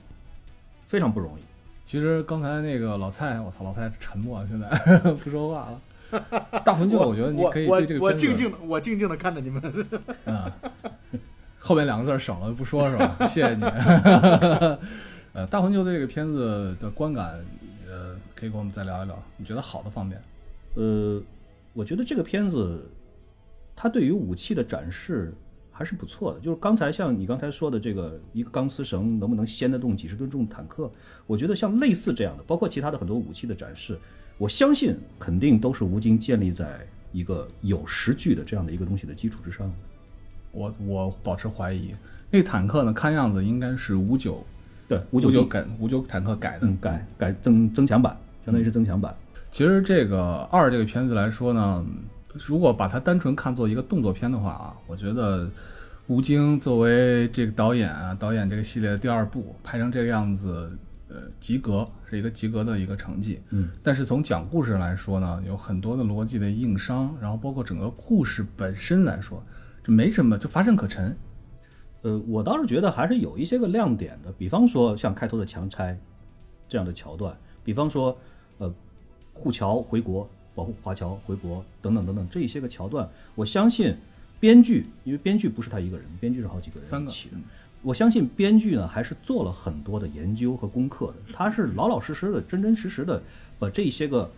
Speaker 2: 非常不容易。
Speaker 1: 其实刚才那个老蔡，我操，老蔡沉默了，现在 不说话了。大魂舅，我觉得你可以
Speaker 3: 我我
Speaker 1: 对这个片子
Speaker 3: 静静的我静静的看着你们。
Speaker 1: 啊，后面两个字省了不说是吧？谢谢你。呃，大魂球的这个片子的观感，呃，可以跟我们再聊一聊，你觉得好的方面？
Speaker 2: 呃，我觉得这个片子，它对于武器的展示还是不错的。就是刚才像你刚才说的这个一个钢丝绳能不能掀得动几十吨重坦克，我觉得像类似这样的，包括其他的很多武器的展示，我相信肯定都是吴京建立在一个有实据的这样的一个东西的基础之上。
Speaker 1: 我我保持怀疑，那坦克呢，看样子应该是五九
Speaker 2: 对，五
Speaker 1: 五九改五九坦克改的。
Speaker 2: 嗯改改增增强版，相当于是增强版。
Speaker 1: 其实这个二这个片子来说呢，如果把它单纯看作一个动作片的话啊，我觉得吴京作为这个导演啊，导演这个系列的第二部拍成这个样子，呃，及格是一个及格的一个成绩。
Speaker 2: 嗯，
Speaker 1: 但是从讲故事来说呢，有很多的逻辑的硬伤，然后包括整个故事本身来说，这没什么，就乏善可陈。
Speaker 2: 呃，我倒是觉得还是有一些个亮点的，比方说像开头的强拆这样的桥段，比方说呃护侨回国、保护华侨回国等等等等这一些个桥段，我相信编剧，因为编剧不是他一个人，编剧是好几个人
Speaker 1: 三个
Speaker 2: 一起的。我相信编剧呢还是做了很多的研究和功课的，他是老老实实的、真真实实的把这些个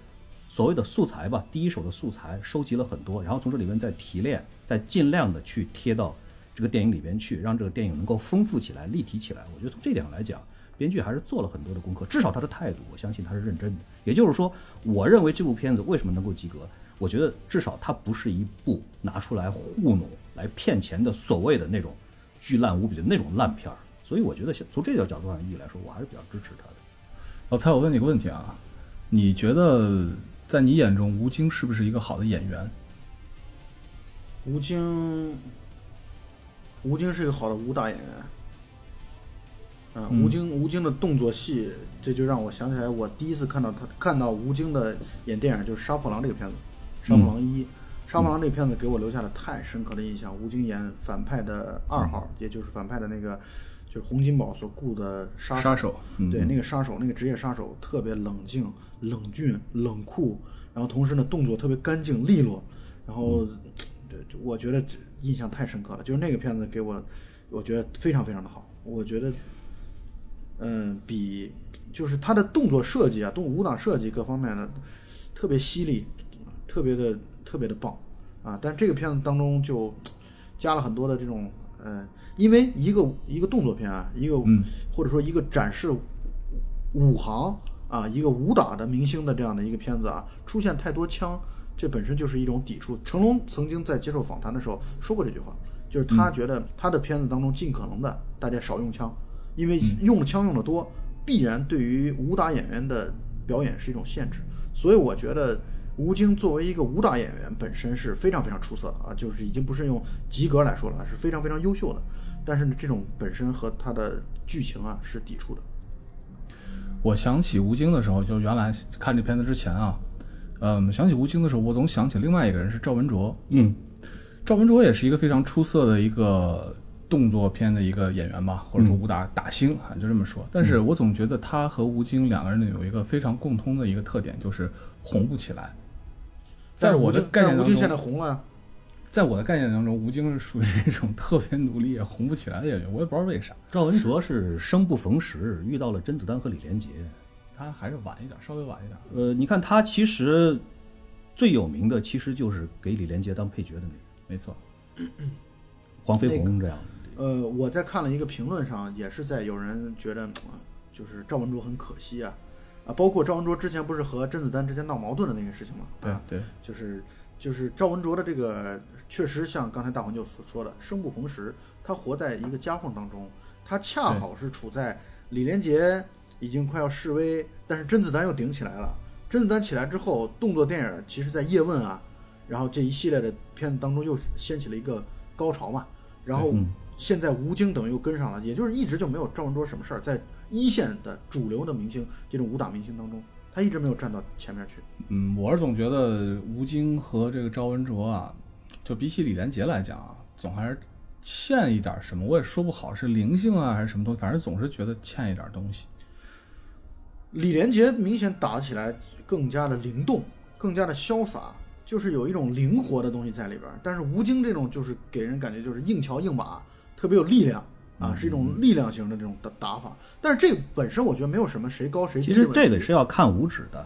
Speaker 2: 所谓的素材吧，第一手的素材收集了很多，然后从这里面再提炼，再尽量的去贴到这个电影里边去，让这个电影能够丰富起来、立体起来。我觉得从这点上来讲，编剧还是做了很多的功课，至少他的态度，我相信他是认真的。也就是说，我认为这部片子为什么能够及格？我觉得至少它不是一部拿出来糊弄、来骗钱的所谓的那种巨烂无比的那种烂片儿。所以我觉得从这个角度上意义来说，我还是比较支持他的。
Speaker 1: 老蔡，我问你个问题啊，你觉得在你眼中吴京是不是一个好的演员？
Speaker 3: 吴京，吴京是一个好的武打演员。嗯，
Speaker 1: 嗯
Speaker 3: 吴京，吴京的动作戏，这就让我想起来，我第一次看到他看到吴京的演电影就是《杀破狼》这个片子，《杀破狼一》杀破狼》这片子给我留下了太深刻的印象。吴京演反派的二号，也就是反派的那个，就是洪金宝所雇的杀
Speaker 1: 杀手，嗯
Speaker 3: 对，那个杀手，那个职业杀手特别冷静、冷峻、冷酷，然后同时呢动作特别干净利落，然后，对，就我觉得印象太深刻了。就是那个片子给我，我觉得非常非常的好。我觉得，嗯，比就是他的动作设计啊，动武打设计各方面的特别犀利，特别的特别的棒啊。但这个片子当中就加了很多的这种，嗯，因为一个一个动作片啊，一个、
Speaker 1: 嗯
Speaker 3: 或者说一个展示武行啊，一个武打的明星的这样的一个片子啊，出现太多枪，这本身就是一种抵触。成龙曾经在接受访谈的时候说过这句话，就是他觉得他的片子当中尽可能的大家少用枪，因为用枪用的多，必然对于武打演员的表演是一种限制。所以我觉得吴京作为一个武打演员本身是非常非常出色的啊，就是已经不是用及格来说了，是非常非常优秀的。但是呢，这种本身和他的剧情啊是抵触的。
Speaker 1: 我想起吴京的时候，就原来看这片子之前啊，嗯，想起吴京的时候，我总想起另外一个人是赵文卓。
Speaker 2: 嗯，
Speaker 1: 赵文卓也是一个非常出色的一个动作片的一个演员吧，或者说武打打星啊，就这么说。但是我总觉得他和吴京两个人有一个非常共通的一个特点，就是红不起来。在我的概念
Speaker 3: 吴京现在，红了，
Speaker 1: 在我的概念当中，吴京是属于那种特别努力也红不起来的演员，我也不知道为啥。
Speaker 2: 赵文卓是生不逢时，遇到了甄子丹和李连杰。
Speaker 1: 他还是晚一点，稍微晚一点。
Speaker 2: 呃，你看他其实最有名的，其实就是给李连杰当配角的那个
Speaker 1: 没错，
Speaker 2: 黄飞鸿这样的。
Speaker 3: 呃，我在看了一个评论上，也是在有人觉得，呃就是赵文卓很可惜啊，啊，包括赵文卓之前不是和甄子丹之间闹矛盾的那些事情嘛，对，
Speaker 1: 对对，
Speaker 3: 就是就是赵文卓的这个，确实像刚才大黄就所说的，生不逢时，他活在一个夹缝当中，他恰好是处在李连杰已经快要示威，但是甄子丹又顶起来了。甄子丹起来之后，动作电影其实在叶问啊，然后这一系列的片子当中又掀起了一个高潮嘛，然后
Speaker 2: 嗯。
Speaker 3: 现在吴京等于又跟上了，也就是一直就没有赵文卓什么事儿，在一线的主流的明星这种武打明星当中，他一直没有站到前面去。
Speaker 1: 嗯，我是总觉得吴京和这个赵文卓啊，就比起李连杰来讲啊，总还是欠一点什么，我也说不好是灵性啊还是什么东西，反正总是觉得欠一点东西。
Speaker 3: 李连杰明显打起来更加的灵动，更加的潇洒，就是有一种灵活的东西在里边。但是吴京这种就是给人感觉就是硬桥硬马，特别有力量啊，是一种力量型的这种打打法。但是这个本身我觉得没有什么谁高谁低
Speaker 2: 其实
Speaker 3: 的问题。
Speaker 2: 这个是要看五指的，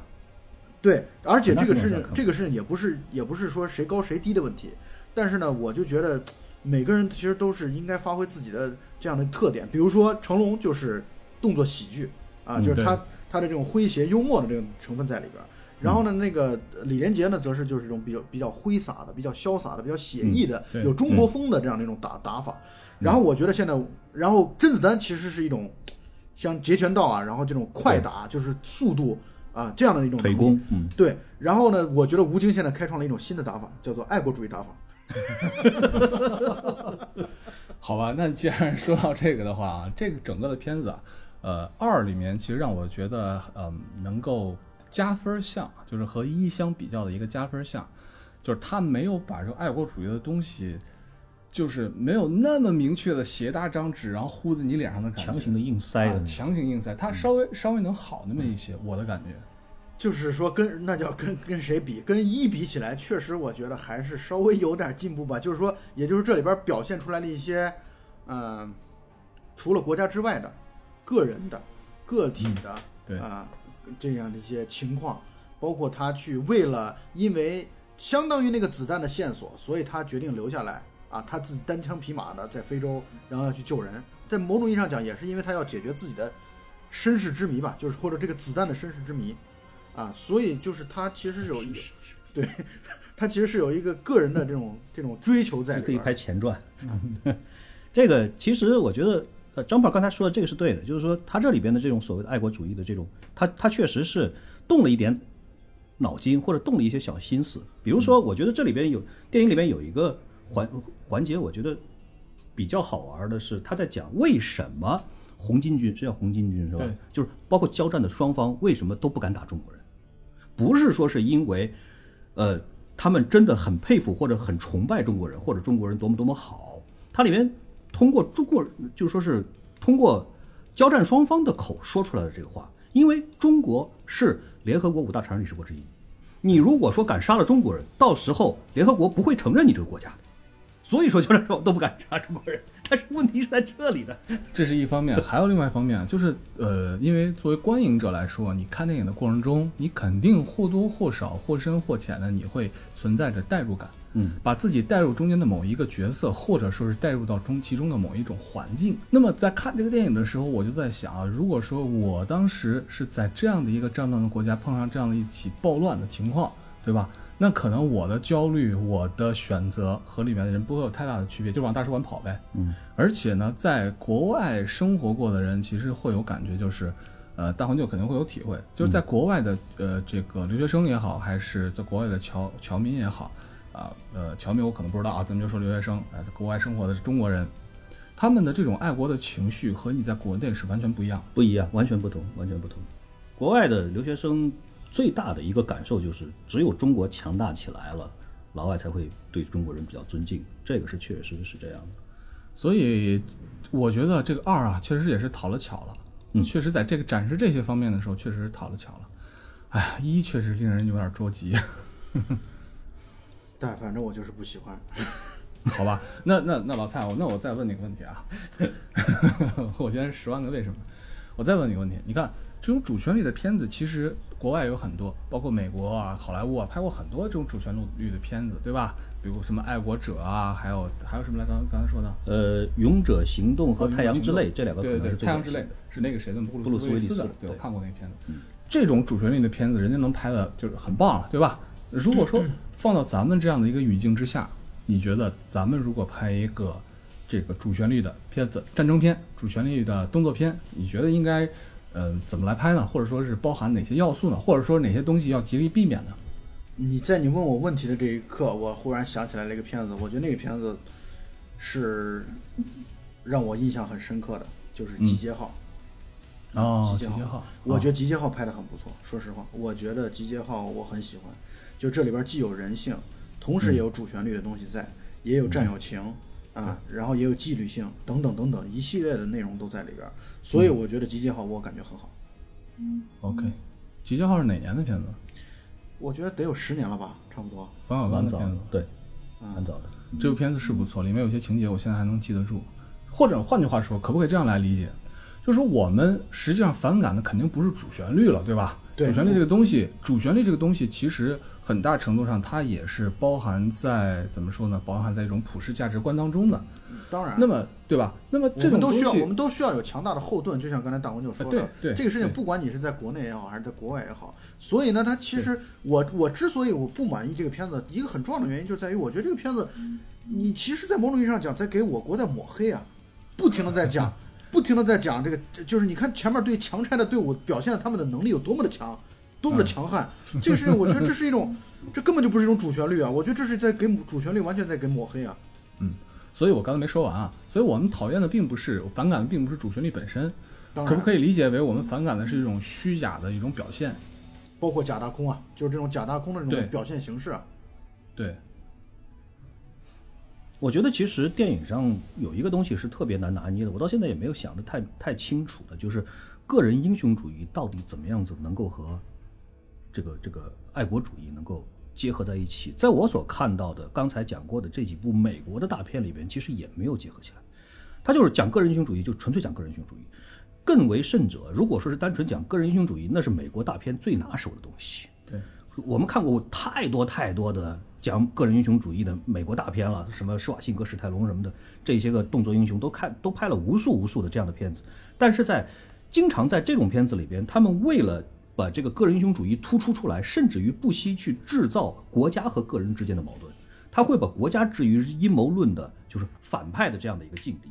Speaker 3: 对，而且这个事情这个事情也不是也不是说谁高谁低的问题，但是呢，我就觉得每个人其实都是应该发挥自己的这样的特点。比如说成龙就是动作喜剧啊，就是他他的这种诙谐幽默的这种成分在里边儿。然后呢，那个李连杰呢，则是就是这种比较比较挥洒的、比较潇洒的、比较写意的、
Speaker 1: 对
Speaker 3: 有中国风的这样的一种打打法。然后我觉得现在，然后甄子丹其实是一种像截拳道啊，然后这种快打，就是速度啊这样的一种
Speaker 2: 腿功，嗯，
Speaker 3: 对，然后呢，我觉得吴京现在开创了一种新的打法，叫做爱国主义打法。
Speaker 1: 好吧，那既然说到这个的话啊，这个整个的片子啊，呃，二里面其实让我觉得，嗯、能够加分项，就是和一相比较的一个加分项，就是他没有把这个爱国主义的东西就是没有那么明确的斜搭张纸，然后呼在你脸上的感觉，
Speaker 2: 强行的硬塞的
Speaker 1: 啊。强行硬塞，他稍微、稍微能好那么一些，我的感觉。
Speaker 3: 就是说跟那叫跟跟谁比？跟一比起来，确实我觉得还是稍微有点进步吧。就是说，也就是这里边表现出来了一些，嗯、除了国家之外的个人的、个体的，
Speaker 1: 对
Speaker 3: 啊、这样的一些情况，包括他去为了因为相当于那个子弹的线索，所以他决定留下来啊，他自己单枪匹马的在非洲，然后要去救人。在某种意义上讲，也是因为他要解决自己的身世之谜吧，就是或者这个子弹的身世之谜。啊，所以就是他其实是有一个，对，他其实是有一个个人的这种这种追求在
Speaker 2: 你可以。拍前传。这个其实我觉得，呃，张宝刚才说的这个是对的，就是说他这里边的这种所谓的爱国主义的这种，他他确实是动了一点脑筋或者动了一些小心思。比如说，我觉得这里边有电影里边有一个环环节，我觉得比较好玩的是他在讲为什么红巾军是叫红巾军是吧
Speaker 1: 对？
Speaker 2: 就是包括交战的双方为什么都不敢打中国人，不是说是因为，呃，他们真的很佩服或者很崇拜中国人，或者中国人多么多么好。它里面通过中国，就说是通过交战双方的口说出来的这个话，因为中国是联合国五大常任理事国之一，你如果说敢杀了中国人，到时候联合国不会承认你这个国家的。所以说，交战双方都不敢杀中国人，但是问题是在这里的。
Speaker 1: 这是一方面，还有另外一方面，就是呃，因为作为观影者来说，你看电影的过程中，你肯定或多或少、或深或浅的，你会存在着代入感，
Speaker 2: 嗯，
Speaker 1: 把自己带入中间的某一个角色，或者说是带入到中其中的某一种环境。那么在看这个电影的时候，我就在想啊，如果说我当时是在这样的一个战乱的国家碰上这样的一起暴乱的情况，对吧？那可能我的焦虑、我的选择和里面的人不会有太大的区别，就往大使馆跑呗。
Speaker 2: 嗯，
Speaker 1: 而且呢，在国外生活过的人，其实会有感觉，就是，呃，大黄就肯定会有体会，就是在国外的呃这个留学生也好，还是在国外的侨侨民也好，啊，呃，侨民我可能不知道啊，咱们就说留学生，啊，在国外生活的是中国人，他们的这种爱国的情绪和你在国内是完全不一样。
Speaker 2: 不一样，完全不同，完全不同。国外的留学生最大的一个感受就是，只有中国强大起来了，老外才会对中国人比较尊敬，这个是确实是这样的。
Speaker 1: 所以我觉得这个二啊，确实也是讨了巧了。
Speaker 2: 嗯
Speaker 1: 确实在这个展示这些方面的时候，确实是讨了巧了。哎呀，一确实令人有点着急。
Speaker 3: 但反正我就是不喜欢。
Speaker 1: 好吧，那那那老蔡，我那我再问你个问题啊，我现在是十万个为什么，我再问你个问题，你看这种主旋律的片子，其实国外有很多，包括美国啊、好莱坞啊，拍过很多这种主旋律的片子，对吧？比如什么爱国者啊，还有还有什么来刚？刚才说的
Speaker 2: 呃，勇者行动和
Speaker 1: 哦
Speaker 2: 太阳之泪这两个可
Speaker 1: 对对对，太阳之泪
Speaker 2: 的
Speaker 1: 是那个谁的布
Speaker 2: 布鲁斯
Speaker 1: 鲁斯的对我
Speaker 2: 对
Speaker 1: 看过那个片子。这种主旋律的片子，人家能拍的就是很棒了，对吧？如果说放到咱们这样的一个语境之下，你觉得咱们如果拍一个这个主旋律的片子，战争片、主旋律的动作片，你觉得应该呃怎么来拍呢？或者说是包含哪些要素呢？或者说哪些东西要极力避免呢？
Speaker 3: 你在你问我问题的这一刻，我忽然想起来了一个片子，我觉得那个片子是让我印象很深刻的，就是《集结号》。
Speaker 1: 哦，
Speaker 3: 集结
Speaker 1: 号，
Speaker 3: 我觉得《集结号》拍得很不错。说实话，我觉得《集结号》我很喜欢，就这里边既有人性，同时也有主旋律的东西在，也有战友情啊，然后也有纪律性等等等等一系列的内容都在里边。所以我觉得《集结号》我感觉很好。
Speaker 1: 嗯 OK，集结号是哪年的片子？
Speaker 3: 我觉得得有十年了吧，差不多。
Speaker 1: 冯小刚
Speaker 2: 的
Speaker 1: 的片子。，
Speaker 2: 对，蛮早的。
Speaker 1: 这部片子是不错，里面有些情节我现在还能记得住。或者换句话说，可不可以这样来理解？就是说我们实际上反感的肯定不是主旋律了，对吧？
Speaker 3: 对
Speaker 1: 主旋律这个东西，主旋律这个东西其实很大程度上它也是包含在怎么说呢？包含在一种普世价值观当中的。
Speaker 3: 当然，
Speaker 1: 那么，对吧？那么
Speaker 3: 我
Speaker 1: 这种东
Speaker 3: 们都需要，我，们都需要有强大的后盾，就像刚才大文就说的，这个事情不管你是在国内也好，还是在国外也好，所以呢，它其实我我之所以我不满意这个片子，一个很重要的原因就在于，我觉得这个片子，你其实，在某种意义上讲，在给我国在抹黑啊，不停的在讲，不停的在讲这个，就是你看前面对强拆的队伍表现他们的能力有多么的强，多么的强悍，这个事情，我觉得这是一种，这根本就不是一种主旋律啊，我觉得这是在给主旋律完全在给抹黑啊。
Speaker 1: 嗯所以我刚才没说完啊。所以我们讨厌的并不是反感的，并不是主旋律本身，
Speaker 3: 当然，
Speaker 1: 可不可以理解为我们反感的是一种虚假的一种表现？
Speaker 3: 包括假大空啊，就是这种假大空的这种表现形式啊。
Speaker 1: 对，
Speaker 2: 我觉得其实电影上有一个东西是特别难拿捏的，我到现在也没有想得太太清楚的，就是个人英雄主义到底怎么样子能够和这个这个爱国主义能够结合在一起。在我所看到的刚才讲过的这几部美国的大片里边，其实也没有结合起来。他就是讲个人英雄主义，就纯粹讲个人英雄主义。更为甚者，如果说是单纯讲个人英雄主义，那是美国大片最拿手的东西。
Speaker 1: 对，
Speaker 2: 我们看过太多太多的讲个人英雄主义的美国大片了，什么施瓦辛格、史泰龙什么的，这些个动作英雄都看都拍了无数无数的这样的片子。但是在经常在这种片子里边，他们为了把这个个人英雄主义突出出来，甚至于不惜去制造国家和个人之间的矛盾，他会把国家置于阴谋论的，就是反派的这样的一个境地。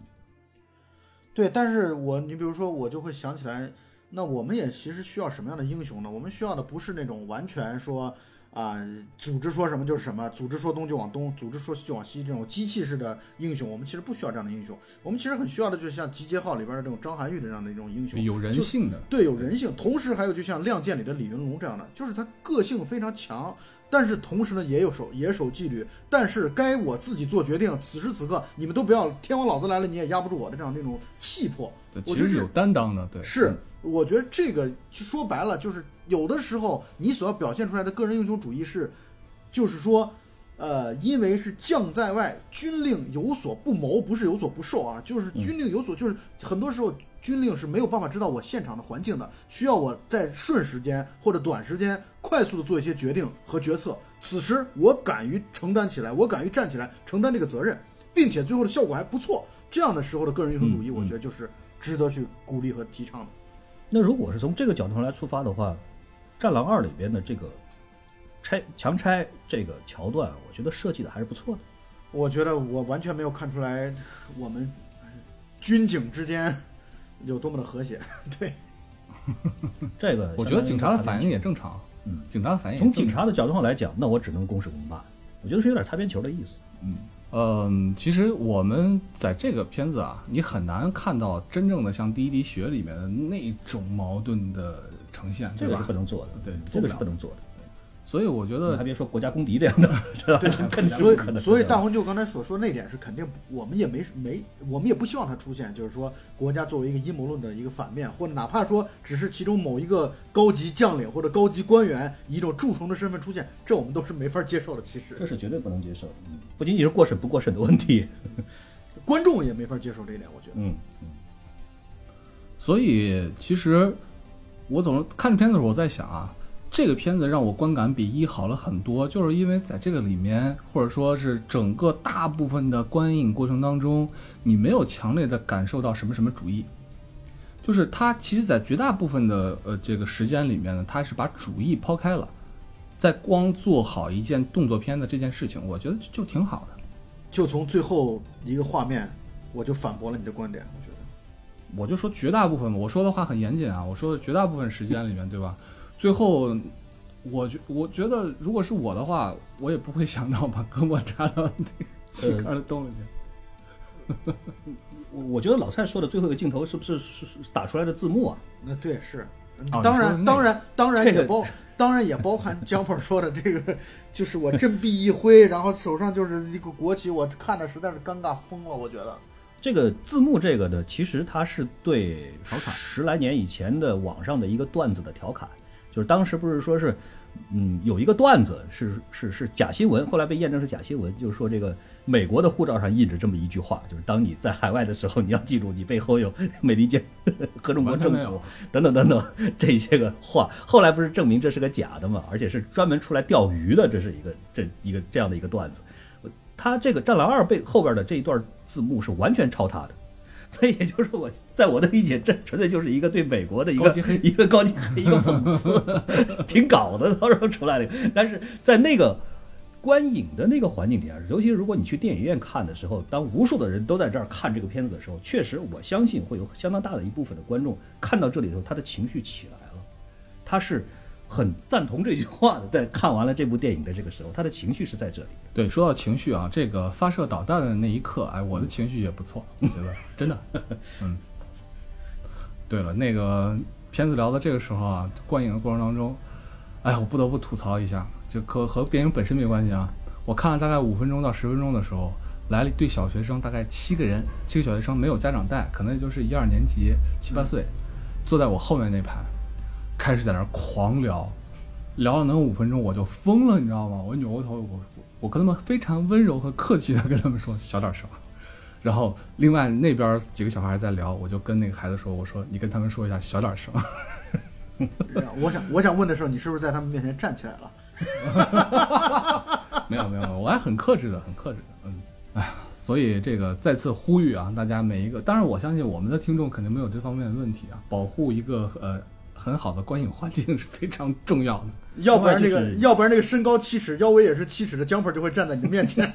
Speaker 3: 对，但是我你比如说，我就会想起来，那我们也其实需要什么样的英雄呢？我们需要的不是那种完全说啊、组织说什么就是什么，组织说东就往东，组织说西就往西这种机器式的英雄，我们其实不需要这样的英雄。我们其实很需要的就是像《集结号》里边的这种张涵予的这样的一种英雄，
Speaker 1: 有人性的，
Speaker 3: 对，有人性，同时还有就像《亮剑》里的李云龙这样的，就是他个性非常强，但是同时呢也有守也守纪律，但是该我自己做决定，此时此刻你们都不要，天王老子来了你也压不住我的这样那种气魄，我觉得
Speaker 1: 有担当的，对，
Speaker 3: 是，我觉得这个就说白了，就是有的时候你所要表现出来的个人英雄主义是，就是说，呃，因为是将在外，军令有所不谋，不是有所不受啊，就是军令有所，就是很多时候军令是没有办法知道我现场的环境的，需要我在瞬时间或者短时间快速的做一些决定和决策。此时我敢于承担起来，我敢于站起来承担这个责任，并且最后的效果还不错。这样的时候的个人英雄主义，我觉得就是值得去鼓励和提倡的。
Speaker 2: 那如果是从这个角度上来出发的话，《战狼二》里边的这个拆强拆这个桥段，我觉得设计的还是不错的。
Speaker 3: 我觉得我完全没有看出来我们军警之间有多么的和谐。对，
Speaker 2: 这个
Speaker 1: 我觉得警察的反应
Speaker 2: 也
Speaker 1: 也正常，
Speaker 2: 嗯，
Speaker 1: 警察的反应
Speaker 2: 从警察的角度上来讲，那我只能公事公办。我觉得是有点擦边球的意思。
Speaker 1: 嗯，其实我们在这个片子啊，你很难看到真正的像《第一滴血》里面的那种矛盾的呈现，
Speaker 2: 这个是不？能做的，
Speaker 1: 对
Speaker 2: 这个是
Speaker 1: 不
Speaker 2: 能做的。
Speaker 1: 所以我觉得
Speaker 2: 还别说国家公敌这样的，是吧？肯定
Speaker 3: 所以所以大红就刚才所说那点是肯定，我们也没没，我们也不希望它出现，就是说国家作为一个阴谋论的一个反面，或者哪怕说只是其中某一个高级将领或者高级官员以一种蛀虫的身份出现，这我们都是没法接受的。其实
Speaker 2: 这是绝对不能接受不仅仅是过审不过审的问题，
Speaker 3: 观众也没法接受这一点，我觉得。
Speaker 2: 嗯嗯，
Speaker 1: 所以其实我总是看着片子的时候，我在想啊，这个片子让我观感比一好了很多，就是因为在这个里面，或者说是整个大部分的观影过程当中，你没有强烈的感受到什么什么主义，就是它其实，在绝大部分的呃这个时间里面呢，它是把主义抛开了，在光做好一件动作片的这件事情，我觉得就挺好的。
Speaker 3: 就从最后一个画面，我就反驳了你的观点，我
Speaker 1: 就说绝大部分嘛，我说的话很严谨啊，我说的绝大部分时间里面，对吧？最后，我觉我觉得，如果是我的话，我也不会想到把胳膊插到那个气杆的洞里面。
Speaker 2: 我 我觉得老蔡说的最后一个镜头是不是是是打出来的字幕啊？
Speaker 3: 那对是，
Speaker 1: 哦
Speaker 3: 当然、当然当然
Speaker 2: 这个
Speaker 3: 也包当然也包含江鹏说的这个，就是我振臂一挥，然后手上就是一个国旗，我看的实在是尴尬疯了，我觉得。
Speaker 2: 这个字幕这个的，其实它是对
Speaker 1: 调侃
Speaker 2: 十来年以前的网上的一个段子的调侃，就是当时不是说是，嗯，有一个段子是是是假新闻，后来被验证是假新闻，就是说这个美国的护照上印着这么一句话，就是当你在海外的时候，你要记住你背后有美利坚 合众国政府 等等等等这些个话，后来不是证明这是个假的嘛，而且是专门出来钓鱼的，这是一个这一个这样的一个段子。他这个《战狼二》背后边的这一段字幕是完全抄他的，所以也就是我在我的理解，这纯粹就是一个对美国的一个一个高级黑一个讽刺，挺搞的，到时候出来了。但是在那个观影的那个环境底下，尤其如果你去电影院看的时候，当无数的人都在这儿看这个片子的时候，确实我相信会有相当大的一部分的观众看到这里的时候，他的情绪起来了，他是很赞同这句话的。在看完了这部电影的这个时候，他的情绪是在这里。
Speaker 1: 对，说到情绪啊，这个发射导弹的那一刻，哎，我的情绪也不错，我觉得真的，嗯。对了，那个片子聊到这个时候啊，观影的过程当中，哎，我不得不吐槽一下，就可和电影本身没关系啊。我看了大概五分钟到十分钟的时候，来了一对小学生，大概七个人，七个小学生没有家长带，可能也就是一二年级七八岁，坐在我后面那排，开始在那儿狂聊，聊了能有五分钟，我就疯了，你知道吗？我扭过头，我我跟他们非常温柔和客气的跟他们说小点声，然后另外那边几个小孩在聊，我就跟那个孩子说，我说你跟他们说一下小点声。
Speaker 3: 我想我想问的时候，你是不是在他们面前站起来了？
Speaker 1: 没有没有，我还很克制的，很克制的，嗯，哎，所以这个再次呼吁啊，大家每一个，当然我相信我们的听众肯定没有这方面的问题啊，保护一个呃很好的观影环境是非常重要的。
Speaker 3: 要不然那个，
Speaker 2: 就是
Speaker 3: 要不然那个身高七尺，腰围也是七尺的江盆就会站在你的面前。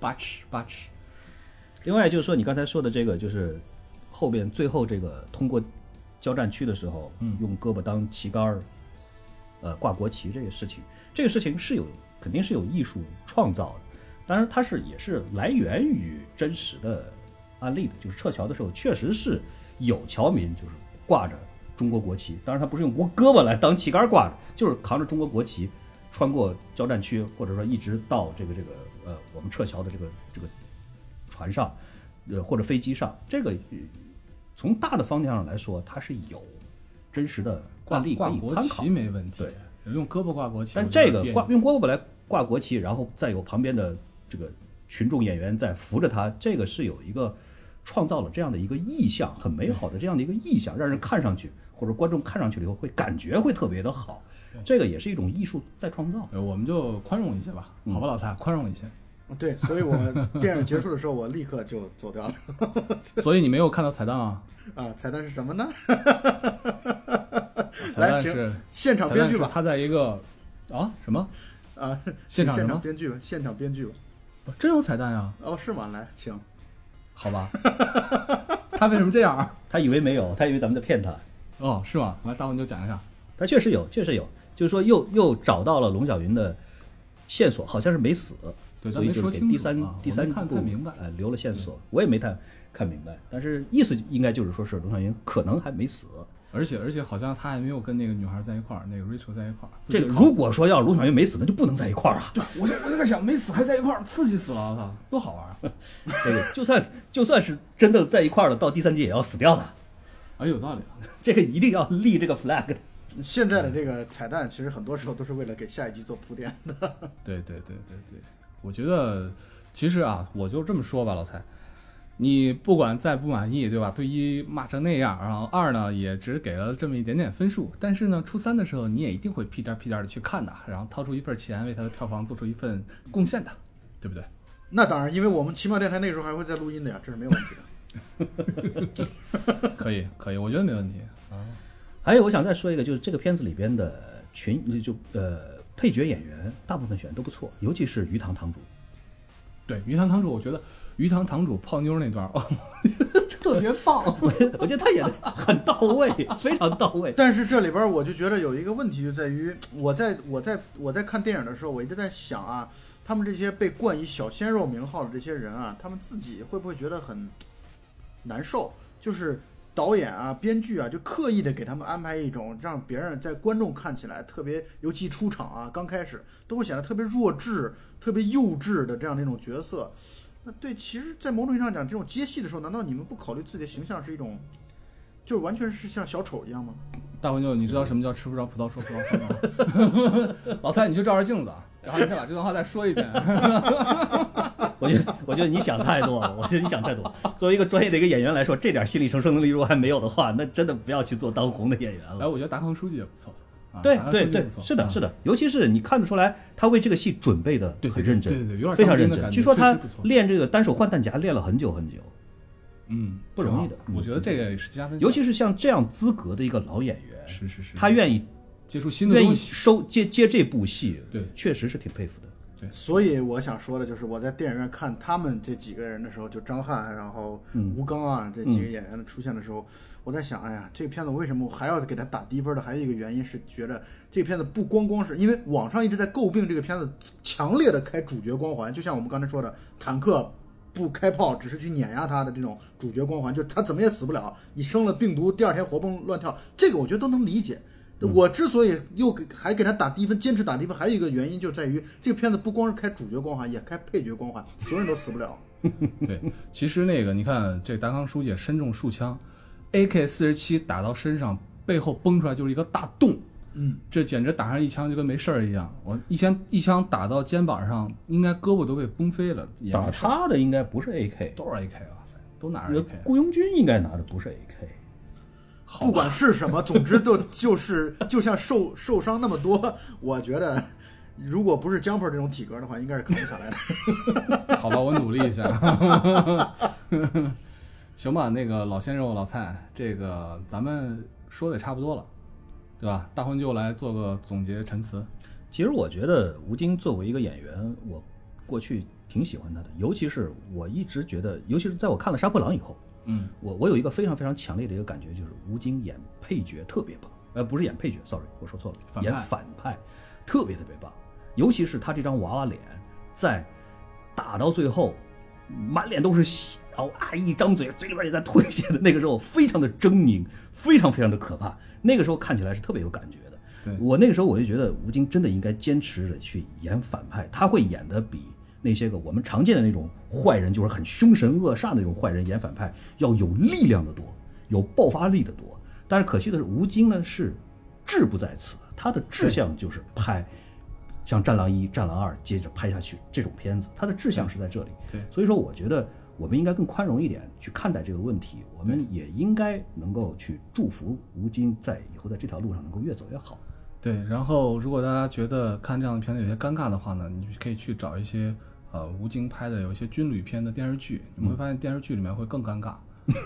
Speaker 1: 八尺八尺，
Speaker 2: 另外就是说，你刚才说的这个，就是后边最后这个通过交战区的时候，
Speaker 1: 嗯
Speaker 2: 用胳膊当旗杆儿，呃，挂国旗这个事情，这个事情是有肯定是有艺术创造的，当然它是也是来源于真实的案例的，就是撤侨的时候确实是有侨民就是挂着中国国旗，当然他不是用胳胳膊来当旗杆挂着，就是扛着中国国旗穿过交战区，或者说一直到这个这个呃我们撤侨的这个这个船上，呃或者飞机上，这个呃从大的方向上来说，它是有真实的
Speaker 1: 挂
Speaker 2: 案例可以参考
Speaker 1: 旗。没问题，
Speaker 2: 对，
Speaker 1: 用胳膊挂国旗，
Speaker 2: 但这个挂用胳膊来挂国旗，然后再有旁边的这个群众演员在扶着他，这个是有一个创造了这样的一个意象，很美好的这样的一个意象，让人看上去或者观众看上去了以后会感觉会特别的好，这个也是一种艺术在创造。
Speaker 1: 呃我们就宽容一些吧，
Speaker 2: 嗯
Speaker 1: 好吧，老蔡，宽容一些。
Speaker 3: 对，所以我电影结束的时候，我立刻就走掉了。
Speaker 1: 所以你没有看到彩蛋啊？
Speaker 3: 啊，彩蛋是什么呢？
Speaker 1: 彩蛋
Speaker 3: 请
Speaker 1: 是
Speaker 3: 现场编剧吧。
Speaker 1: 他在一个啊什么？
Speaker 3: 啊，
Speaker 1: 现场
Speaker 3: 现场编剧吧，现场编剧吧。
Speaker 1: 真有彩蛋呀？
Speaker 3: 哦，是吗？来，请。
Speaker 1: 好吧，他为什么这样啊？
Speaker 2: 他以为没有，他以为咱们在骗他。
Speaker 1: 哦，是吗？来，大文你就讲一下。
Speaker 2: 他确实有，确实有，就是说又又找到了龙小云的线索，好像是没死，
Speaker 1: 对，
Speaker 2: 所以就给第三、
Speaker 1: 啊
Speaker 2: 第三
Speaker 1: 看
Speaker 2: 不
Speaker 1: 太明白。
Speaker 2: 呃留了线索，我也没太看明白，但是意思应该就是说是龙小云可能还没死。
Speaker 1: 而且而且好像他还没有跟那个女孩在一块儿，那个 Rachel 在一块儿。
Speaker 2: 这个如果说要卢小云没死，那就不能在一块儿啊。
Speaker 1: 对我就我就在想，没死还在一块儿，刺激死了！我操，多好玩啊！
Speaker 2: 这个就算就算是真的在一块儿了，到第三季也要死掉的，
Speaker 1: 哎，有道理啊。
Speaker 2: 这个一定要立这个 flag 的。
Speaker 3: 现在的这个彩蛋，其实很多时候都是为了给下一集做铺垫的。
Speaker 1: 对对对对对，我觉得其实啊，我就这么说吧，老蔡，你不管再不满意，对吧？对一骂成那样，然后二呢也只给了这么一点点分数，但是呢，初三的时候你也一定会屁颠屁颠的去看的，然后掏出一份钱为他的票房做出一份贡献的，对不对？
Speaker 3: 那当然，因为我们奇妙电台那时候还会在录音的呀，这是没有问题的。
Speaker 1: 可以可以，我觉得没问题啊。
Speaker 2: 还有，我想再说一个，就是这个片子里边的群就呃配角演员大部分选都不错，尤其是鱼塘堂主。
Speaker 1: 对，鱼塘堂主，我觉得鱼塘堂主泡妞那段 特别棒。
Speaker 2: 我我觉得他演的很到位，非常到位。
Speaker 3: 但是这里边我就觉得有一个问题，就在于我在我在我在看电影的时候，我一直在想啊，他们这些被冠以小鲜肉名号的这些人啊，他们自己会不会觉得很难受？就是导演啊、编剧啊，就刻意的给他们安排一种让别人在观众看起来特别，尤其出场啊，刚开始都会显得特别弱智、特别幼稚的这样的一种角色。那对，其实，在某种意义上讲，这种接戏的时候，难道你们不考虑自己的形象是一种，就是完全是像小丑一样吗？
Speaker 1: 大文就你知道什么叫吃不着葡萄说葡萄酸吗？老蔡，你去照照镜子，然后你再把这段话再说一遍。
Speaker 2: 我觉得，我觉得你想太多了。我觉得你想太多。作为一个专业的一个演员来说，这点心理承受能力如果还没有的话，那真的不要去做当红的演员
Speaker 1: 哎，
Speaker 2: 了。
Speaker 1: 我觉得达康书记也不错。啊
Speaker 2: 对对对是的，
Speaker 1: 啊
Speaker 2: 是的，尤其是你看得出来，他为这个戏准备的很认真，
Speaker 1: 对对对
Speaker 2: 非常认真。据说他练这个单手换弹夹练了很久很久，
Speaker 1: 嗯，
Speaker 2: 不容易的
Speaker 1: 我觉得这个也是加分，
Speaker 2: 尤其是像这样资格的一个老演员，
Speaker 1: 是是是，
Speaker 2: 他愿意
Speaker 1: 接触新的
Speaker 2: 愿意。收接接这部戏，
Speaker 1: 对
Speaker 2: 确实是挺佩服的。
Speaker 3: 对所以我想说的就是，我在电影院看他们这几个人的时候，就张翰，然后
Speaker 2: 嗯
Speaker 3: 吴刚啊这几个演员的出现的时候，我在想，哎呀，这个片子为什么我还要给他打低分的？还有一个原因是觉得这个片子不光光是因为网上一直在诟病这个片子强烈的开主角光环，就像我们刚才说的，坦克不开炮，只是去碾压他的这种主角光环，就他怎么也死不了，你生了病毒，第二天活蹦乱跳，这个我觉得都能理解。我之所以又给还给他打低分，坚持打低分，还有一个原因就在于这个片子不光是开主角光环，也开配角光环，所有人都死不了。
Speaker 1: 对，其实那个你看，这达康书记身中数枪，AK 四十七打到身上，背后崩出来就是一个大洞，
Speaker 3: 嗯，
Speaker 1: 这简直打上一枪就跟没事儿一样。我一枪一枪打到肩膀上，应该胳膊都被崩飞了，也
Speaker 2: 打他的应该不是 AK，
Speaker 1: 都是 AK，哇塞，都拿着 AK。
Speaker 2: 雇佣军应该拿的不是 AK。
Speaker 3: 不管是什么，总之都就是就像受受伤那么多，我觉得如果不是 Jumper 这种体格的话，应该是扛不下来的。
Speaker 1: 好吧，我努力一下。行吧，那个老鲜肉、老蔡，这个咱们说的也差不多了，对吧？大婚就来做个总结陈词。
Speaker 2: 其实我觉得吴京作为一个演员，我过去挺喜欢他的，尤其是我一直觉得，尤其是在我看了《杀破狼》以后，
Speaker 1: 嗯，
Speaker 2: 我我有一个非常非常强烈的一个感觉，就是吴京演配角特别棒，呃，不是演配角，sorry，我说错了，
Speaker 1: 反
Speaker 2: 演反派特别特别棒，尤其是他这张娃娃脸，在打到最后满脸都是血，然后啊一张嘴，嘴里边也在吐血的那个时候，非常的狰狞，非常非常的可怕，那个时候看起来是特别有感觉的。
Speaker 1: 对
Speaker 2: 我那个时候我就觉得吴京真的应该坚持着去演反派，他会演的比那些个我们常见的那种坏人，就是很凶神恶煞的那种坏人演反派要有力量的多，有爆发力的多。但是可惜的是，吴京呢是志不在此，他的志向就是拍像《战狼一》《战狼二》接着拍下去这种片子，他的志向是在这里。
Speaker 1: 对
Speaker 2: 所以说我觉得我们应该更宽容一点去看待这个问题，我们也应该能够去祝福吴京在以后在这条路上能够越走越好。
Speaker 1: 对，然后如果大家觉得看这样的片子有些尴尬的话呢，你可以去找一些呃吴京拍的有一些军旅片的电视剧，你会发现电视剧里面会更尴尬，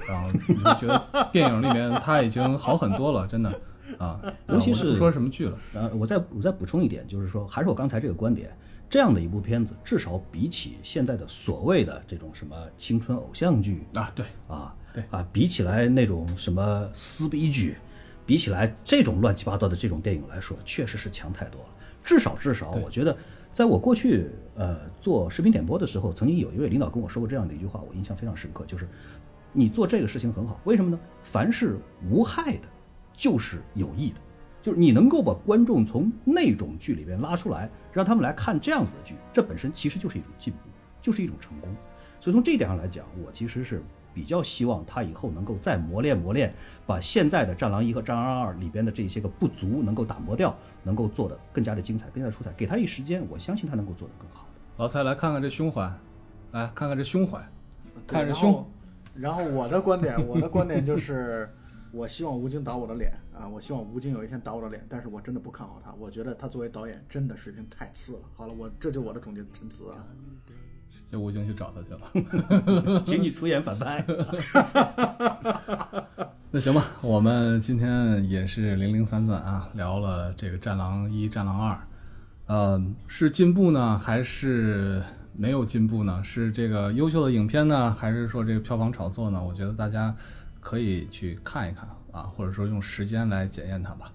Speaker 1: 然后你会觉得电影里面他已经好很多了，真的啊，
Speaker 2: 尤其
Speaker 1: 是不说什么剧了，
Speaker 2: 呃，我再我再补充一点，就是说，还是我刚才这个观点，这样的一部片子，至少比起现在的所谓的这种什么青春偶像剧
Speaker 1: 啊，对，
Speaker 2: 啊，
Speaker 1: 对
Speaker 2: 啊，比起来那种什么撕逼剧，比起来这种乱七八糟的这种电影来说，确实是强太多了。至少至少，我觉得，在我过去呃做视频点播的时候，曾经有一位领导跟我说过这样的一句话，我印象非常深刻，就是你做这个事情很好，为什么呢？凡是无害的，就是有益的。就是你能够把观众从那种剧里边拉出来，让他们来看这样子的剧，这本身其实就是一种进步，就是一种成功。所以从这一点上来讲，我其实是比较希望他以后能够再磨练磨练，把现在的《战狼一》和《战狼二》里边的这些个不足能够打磨掉，能够做得更加的精彩，更加的出彩。给他一时间，我相信他能够做得更好的。
Speaker 1: 老蔡来看看这胸怀，来看看这胸怀，看着胸，
Speaker 3: 然后我的观点，我的观点就是，我希望吴京打我的脸啊！我希望吴京有一天打我的脸，但是我真的不看好他。我觉得他作为导演真的水平太次了。好了，我这就是我的总结陈词啊。
Speaker 1: 就吴京去找他去了。
Speaker 2: 请你出演反派。
Speaker 1: 那行吧，我们今天也是零零散散啊，聊了这个《战狼一》《战狼二》，呃，是进步呢，还是没有进步呢？是这个优秀的影片呢，还是说这个票房炒作呢？我觉得大家可以去看一看啊，或者说用时间来检验它吧。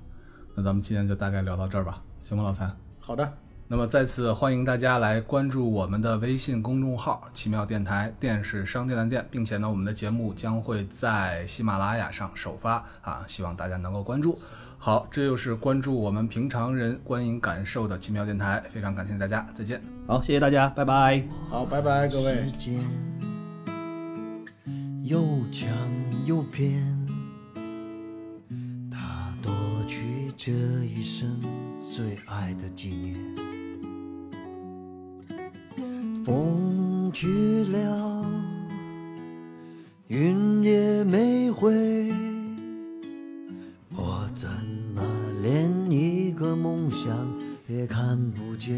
Speaker 1: 那咱们今天就大概聊到这儿吧，行吗，老蔡？
Speaker 3: 好的，
Speaker 1: 那么再次欢迎大家来关注我们的微信公众号“奇妙电台”，电是商店的店，并且呢，我们的节目将会在喜马拉雅上首发啊，希望大家能够关注。好，这就是关注我们平常人观影感受的奇妙电台，非常感谢大家，再见。
Speaker 2: 好，谢谢大家，拜拜。
Speaker 3: 好，拜拜，各位。
Speaker 4: 时间又强又偏，他夺去这一生最爱的纪念。风去了，云也没回，我怎么连一个梦想也看不见？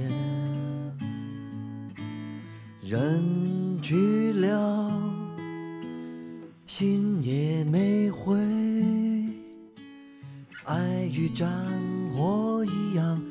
Speaker 4: 人去了，心也没回，爱与战火一样